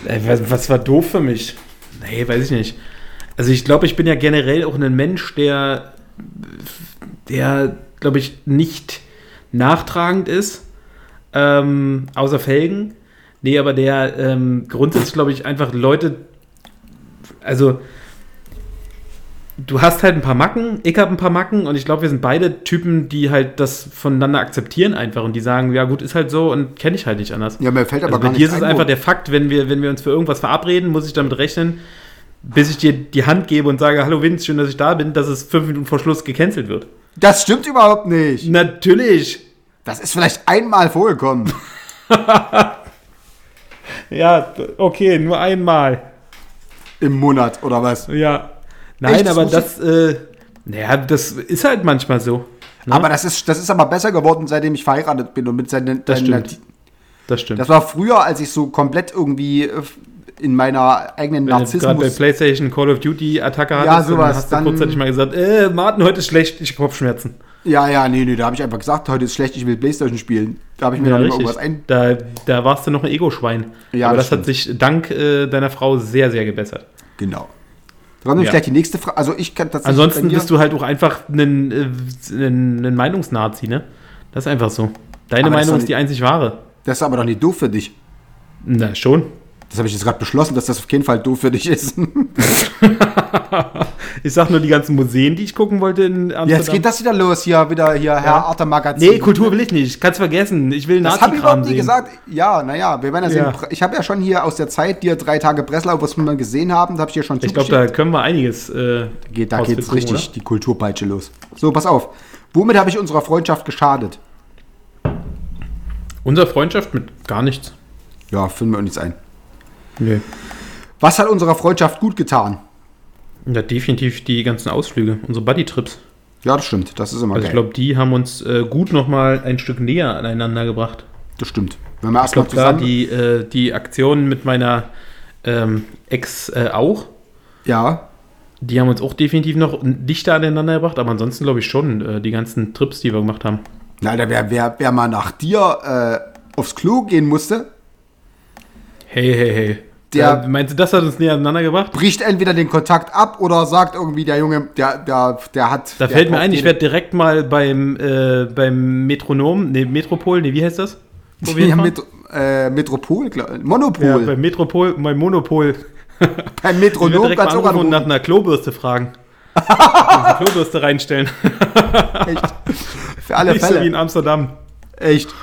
Ey, was, was war doof für mich? Nee, weiß ich nicht. Also ich glaube, ich bin ja generell auch ein Mensch, der, der glaube ich, nicht nachtragend ist, ähm, außer Felgen. Nee, aber der ähm, grundsätzlich, glaube ich, einfach Leute, also du hast halt ein paar Macken, ich habe ein paar Macken und ich glaube, wir sind beide Typen, die halt das voneinander akzeptieren einfach und die sagen, ja gut, ist halt so und kenne ich halt nicht anders. ja, mir fällt aber Also gar bei dir ist es ein, einfach der Fakt, wenn wir, wenn wir uns für irgendwas verabreden, muss ich damit rechnen, bis ich dir die Hand gebe und sage, hallo Vince, schön, dass ich da bin, dass es fünf Minuten vor Schluss gecancelt wird. Das stimmt überhaupt nicht. Natürlich. Das ist vielleicht einmal vorgekommen. [LAUGHS] Ja, okay, nur einmal. Im Monat oder was? Ja. Nein, Echt? Das aber das, äh, naja, das ist halt manchmal so. Ne? Aber das ist, das ist aber besser geworden, seitdem ich verheiratet bin und mit seinen. Das stimmt. Das stimmt. Das war früher, als ich so komplett irgendwie äh, in meiner eigenen Wenn du gerade bei Narzissmus. PlayStation Call of Duty Attacke hattest, Ja, sowas, dann hast du dann- kurzzeitig mal gesagt, äh, Martin, heute ist schlecht, ich hab Kopfschmerzen. Ja, ja, nee, nee, da habe ich einfach gesagt, heute ist schlecht, ich will Playstation spielen. Da habe ich mir Ja, dann irgendwas ein. Da, da warst du noch ein Ego-Schwein. Ja, Aber das das, hat sich dank äh, deiner Frau sehr, sehr gebessert. Genau. Dann Ja. gleich die nächste Frage. Also ich kann tatsächlich. Ansonsten bist du halt auch einfach ein, äh, ein, ein Meinungsnazi, ne? Das ist einfach so. Deine Aber Meinung ist ist die einzig wahre. Das ist aber doch nicht doof für dich. Na, schon. Das habe ich jetzt gerade beschlossen, dass das auf keinen Fall doof für dich ist. [LAUGHS] Ich sag nur die ganzen Museen, die ich gucken wollte in Amsterdam. Jetzt geht das wieder los hier, wieder hier, Herr Arter Magazin. Nee, Kultur will ich nicht. Kannst vergessen. Ich will Das habe ich Nazi-Kram überhaupt nie gesagt. Ja, naja, wir werden ja sehen. Ja. Ich habe ja schon hier aus der Zeit dir drei Tage Breslau, was wir mal gesehen haben, da habe ich dir schon Ich glaube, da können wir einiges äh, geht, da geht's richtig oder? die Kulturpeitsche los. So, pass auf. Womit habe ich unserer Freundschaft geschadet? Unsere Freundschaft mit gar nichts. Ja, finden wir uns nichts ein. Nee. Was hat unserer Freundschaft gut getan? Ja, definitiv die ganzen Ausflüge, unsere Buddy-Trips. Ja, das stimmt. Das ist immer Also ich geil. glaube, die haben uns äh, gut nochmal ein Stück näher aneinander gebracht. das stimmt. Wenn wir Ich glaube, zusammen. die, äh, die Aktion mit meiner ähm, Ex äh, auch, ja, die haben uns auch definitiv noch dichter aneinander gebracht, aber ansonsten glaube ich schon, äh, die ganzen Trips, die wir gemacht haben. na, da wer, wer, wer mal nach dir äh, aufs Klo gehen musste, Hey, hey, hey. Der- äh, meinst du, das hat uns näher aneinander gebracht? bricht entweder den Kontakt ab oder sagt irgendwie, der Junge, der, der, der hat. Da der fällt mir ein, ich werde direkt mal beim, äh, beim Metronom, nee, Metropol, nee, wie heißt das? [LAUGHS] Ja, mit, äh, Metropol, glaub, Monopol. ja, [LAUGHS] beim Metropol, beim Monopol. beim Ich Metronom direkt kannst mal du auch und nach einer Klobürste fragen. Eine [LAUGHS] Klobürste reinstellen. Echt. Für alle Nicht so wie in Fälle. Amsterdam. Echt.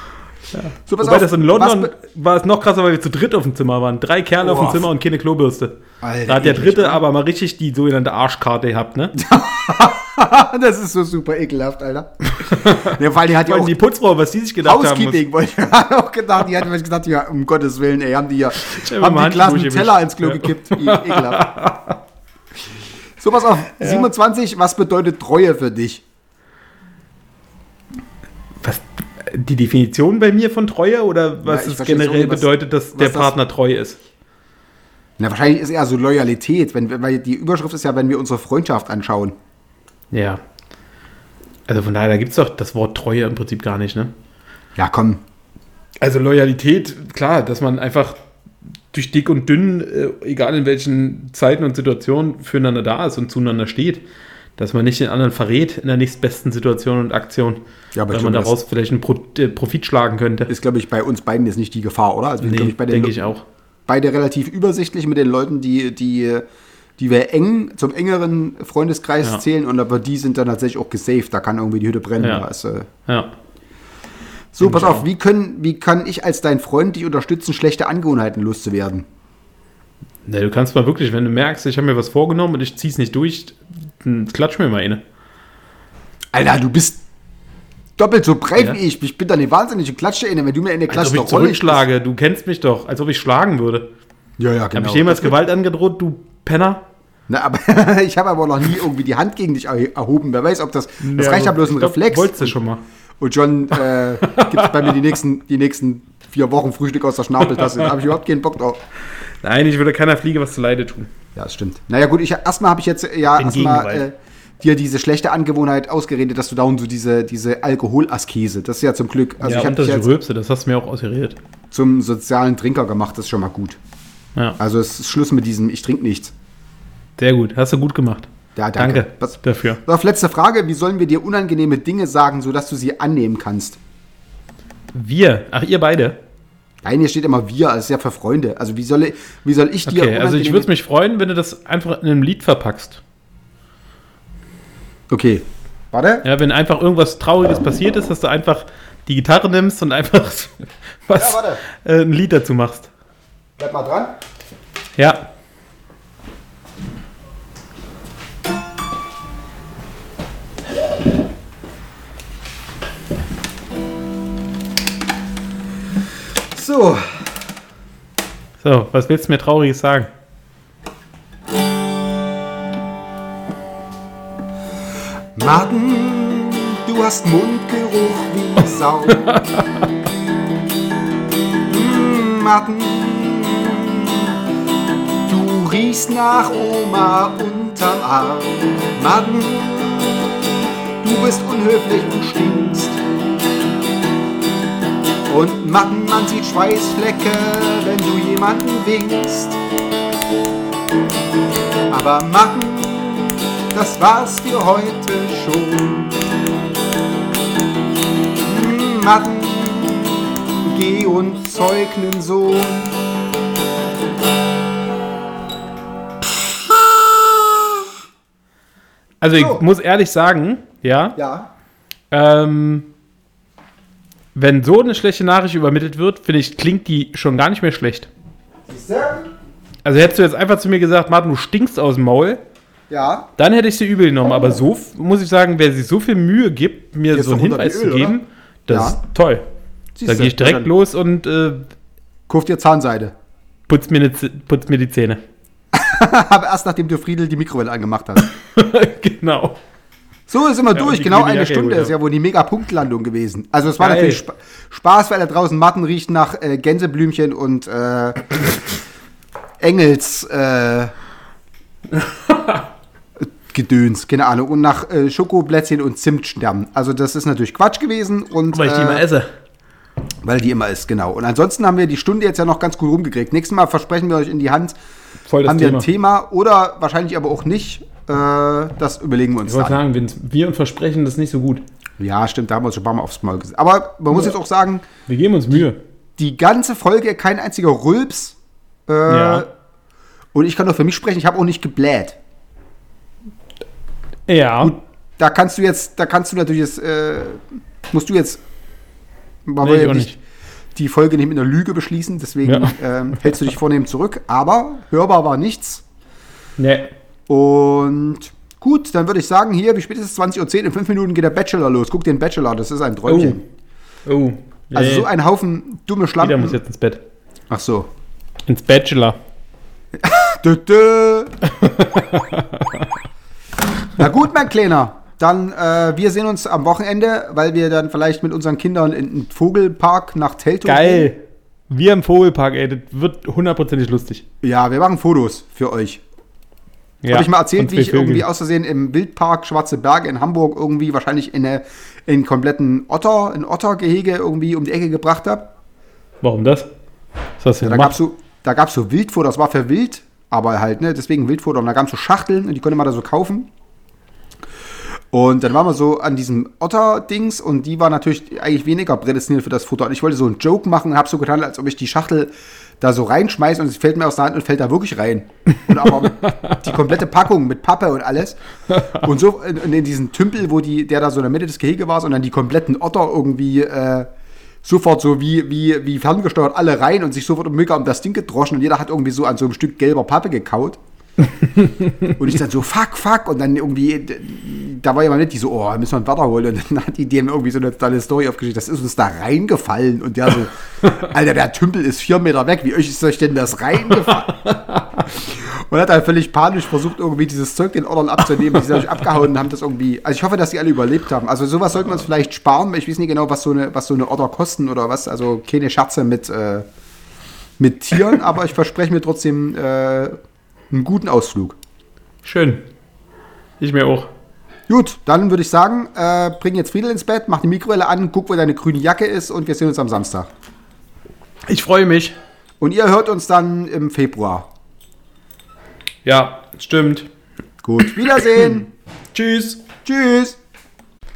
So, pass Wobei auf, das in London war es noch krasser, weil wir zu dritt auf dem Zimmer waren. Drei Kerle auf dem. Zimmer und keine Klobürste. Alter, da hat der dritte aber mal richtig die sogenannte Arschkarte gehabt, ne? [LAUGHS] das ist so super ekelhaft, Alter. [LAUGHS] ja, allem, die hat ja Weil auch die Putzfrau, was die sich gedacht haben. Housekeeping, wollte ich [LAUGHS] gerade auch gedacht. Die hat mir gedacht, ja, um Gottes Willen, ey, haben die ja, hab haben die Glas Handtuch Teller ins Klo Ja. gekippt. Ekelhaft. So, pass auf. 27, was bedeutet Treue für dich? Was, die Definition bei mir von Treue oder was Ja, es generell so, was- bedeutet, dass der das- Partner treu ist? Na, wahrscheinlich ist eher so Loyalität, wenn, weil die Überschrift ist ja, wenn wir unsere Freundschaft anschauen. Ja. Also von daher, da gibt es doch das Wort Treue im Prinzip gar nicht, ne? Ja, komm. Also Loyalität, klar, dass man einfach durch dick und dünn, äh, egal in welchen Zeiten und Situationen, füreinander da ist und zueinander steht. Dass man nicht den anderen verrät in der nächstbesten Situation und Aktion, Ja, aber weil man glaube, daraus vielleicht einen Pro äh, Profit schlagen könnte. Ist, glaube ich, bei uns beiden jetzt nicht die Gefahr, oder? Also Nee, den denke Le- ich auch. beide relativ übersichtlich mit den Leuten, die, die, die wir eng zum engeren Freundeskreis Ja. zählen und aber die sind dann tatsächlich auch gesaved. Da kann irgendwie die Hütte brennen. Ja. Äh, Ja. so, pass auf, wie, können, wie kann ich als dein Freund dich unterstützen, schlechte Angewohnheiten loszuwerden? Ne, du kannst mal wirklich, wenn du merkst, ich habe mir was vorgenommen und ich zieh's nicht durch, dann klatsch mir mal eine. Alter, du bist doppelt so breit Ja. wie ich. Ich bin da eine wahnsinnige Klatsche inne. Wenn du mir in der Als Klatsche ob ich eine zurückschlage, du kennst mich doch, als ob ich schlagen würde. Ja, ja, genau. Habe ich jemals Gewalt angedroht, du Penner? Na, aber [LAUGHS] ich habe aber noch nie irgendwie die Hand gegen dich erhoben. Wer weiß, ob das. Das Ja, reicht ja bloß ein glaub, Reflex. Wolltest du schon mal. Und schon äh, [LAUGHS] gibt es bei mir die nächsten, die nächsten vier Wochen Frühstück aus der Schnabeltasse. Da habe ich überhaupt keinen Bock drauf. Nein, ich würde keiner Fliege was zu Leide tun. Ja, das stimmt. Naja, gut, ich, erstmal habe ich jetzt ja erstmal äh, dir diese schlechte Angewohnheit ausgeredet, dass du dauernd so diese, diese Alkoholaskese, das ist ja zum Glück, also ja, ich habe und dass dich ich rülpse, das hast du mir auch ausgeredet. zum sozialen Trinker gemacht, das ist schon mal gut. Ja, Also es ist Schluss mit diesem, ich trinke nichts. sehr gut. Hast du gut gemacht. Ja, danke. Danke Was, dafür. auf letzte Frage, wie sollen wir dir unangenehme Dinge sagen, sodass du sie annehmen kannst? Wir, ach ihr beide. Nein, hier steht immer wir, das ist ja für Freunde. Also wie soll ich, wie soll ich dir Okay, also ich würde mich freuen, wenn du das einfach in einem Lied verpackst. Okay. Warte. Ja, wenn einfach irgendwas Trauriges passiert ist, dass du einfach die Gitarre nimmst und einfach [LAUGHS] was, Ja, warte. äh, ein Lied dazu machst. Bleib mal dran. Ja. So, So, was willst du mir Trauriges sagen? Martin, du hast Mundgeruch wie Sau. Mm, [LAUGHS] Martin, du riechst nach Oma unterm Arm. Martin, du bist unhöflich und stinkst. Und Martin, man sieht Schweißflecke, wenn du jemanden winkst. Aber Martin, das war's für heute schon. Hm, Mann, geh und zeug nen Sohn. Also ich So. muss ehrlich sagen, ja, Ja. ähm, wenn so eine schlechte Nachricht übermittelt wird, finde ich, klingt die schon gar nicht mehr schlecht. Siehst du? Also hättest du jetzt einfach zu mir gesagt, Martin, du stinkst aus dem Maul, Ja. dann hätte ich sie übel genommen. Aber so muss ich sagen, wer sich so viel Mühe gibt, mir so einen Hinweis Öl, zu geben, das Ja. ist toll. Siehst Da gehe ich direkt los und äh, Kauf dir Zahnseide. putz, mir ne, putz mir die Zähne. [LAUGHS] Aber erst nachdem du Friedel die Mikrowelle angemacht hast. [LAUGHS] genau. So ist immer und durch. Genau eine Stunde ist ja wohl die Mega-Punktlandung gewesen. Also es war Geil. natürlich Spa Spaß, weil da draußen Matten riecht nach äh, Gänseblümchen und äh, [LAUGHS] Engels äh, [LAUGHS] Gedöns, keine Ahnung. Und nach äh, Schokoblättchen und Zimtsternen. Also das ist natürlich Quatsch gewesen. Und, Weil ich die äh, immer esse. Weil die immer ist, genau. Und ansonsten haben wir die Stunde jetzt ja noch ganz gut rumgekriegt. Nächstes Mal versprechen wir euch in die Hand, Voll das haben wir Thema. ein Thema oder wahrscheinlich aber auch nicht. Äh, das überlegen wir uns Ich wollte sagen, wir und versprechen das nicht so gut. Ja, stimmt, da haben wir uns schon ein paar Mal aufs Maul gesetzt. Aber man muss jetzt auch sagen, Wir geben uns Mühe. die ganze Folge kein einziger Rülps. Äh, Ja. Und ich kann nur für mich sprechen, ich habe auch nicht gebläht. Ja. Da kannst du jetzt, da kannst du natürlich jetzt, äh, musst du jetzt man Nee, ja nicht nicht. die Folge nicht mit einer Lüge beschließen, deswegen Ja. ähm, hältst du dich vornehm zurück. Aber hörbar war nichts. Nee. Und gut, dann würde ich sagen, hier, wie spät ist es? 20.10 Uhr, in fünf Minuten geht der Bachelor los. Guck den Bachelor, das ist ein Oh. Träumchen. Oh. Also Nee. so ein Haufen dumme Jeder Schlampen. muss jetzt ins Bett. Ach so. Ins Bachelor. [LAUGHS] Dö, dö. [LAUGHS] Na gut, mein Kleiner. Dann, äh, wir sehen uns am Wochenende, weil wir dann vielleicht mit unseren Kindern in den Vogelpark nach Teltow gehen. Geil. Wir im Vogelpark, ey, das wird hundertprozentig lustig. Ja, wir machen Fotos für euch. Ja. Habe ich mal erzählt, wie ich irgendwie Vögel. aus Versehen im Wildpark Schwarze Berge in Hamburg irgendwie wahrscheinlich in, eine, in einen kompletten Otter, ein Ottergehege irgendwie um die Ecke gebracht habe. Warum das? Was hast du Ja, denn da gab es so, da gab's so Wildfutter, das war für Wild, aber halt, ne, deswegen Wildfutter. Und da gab es so Schachteln und die konnte man da so kaufen. Und dann waren wir so an diesem Otter-Dings und die war natürlich eigentlich weniger prädestiniert für das Futter. Und ich wollte so einen Joke machen und habe so getan, als ob ich die Schachtel da so reinschmeiße und es fällt mir aus der Hand und fällt da wirklich rein. Und aber [LAUGHS] die komplette Packung mit Pappe und alles. Und so in, in diesen Tümpel, wo die, der da so in der Mitte des Gehege war, und dann die kompletten Otter irgendwie äh, sofort so wie, wie, wie ferngesteuert alle rein und sich sofort mega um das Ding gedroschen und jeder hat irgendwie so an so einem Stück gelber Pappe gekaut. Und ich dann so, fuck, fuck. Und dann irgendwie, da war jemand nicht, die so, oh, müssen wir einen Wetter holen. Und dann hat die dem irgendwie so eine tolle Story aufgeschrieben. Das ist uns da reingefallen. Und der so, Alter, der Tümpel ist vier Meter weg. Wie euch ist euch denn das reingefallen? und hat dann völlig panisch versucht, irgendwie dieses Zeug den Ordnern abzunehmen. Die sind euch abgehauen und haben das irgendwie. Also ich hoffe, dass die alle überlebt haben. Also sowas sollten wir uns vielleicht sparen. Ich weiß nicht genau, was so eine, was so eine Order kosten oder was. Also keine Scherze mit, äh, mit Tieren, aber ich verspreche mir trotzdem äh, einen guten Ausflug. Schön. Ich mir auch. Gut, dann würde ich sagen, äh, bring jetzt Friedel ins Bett, mach die Mikrowelle an, guck, wo deine grüne Jacke ist und wir sehen uns am Samstag. Ich freue mich. Und ihr hört uns dann im Februar. Ja, stimmt. Gut, Wiedersehen. [CLEARS THROAT] Tschüss. Tschüss.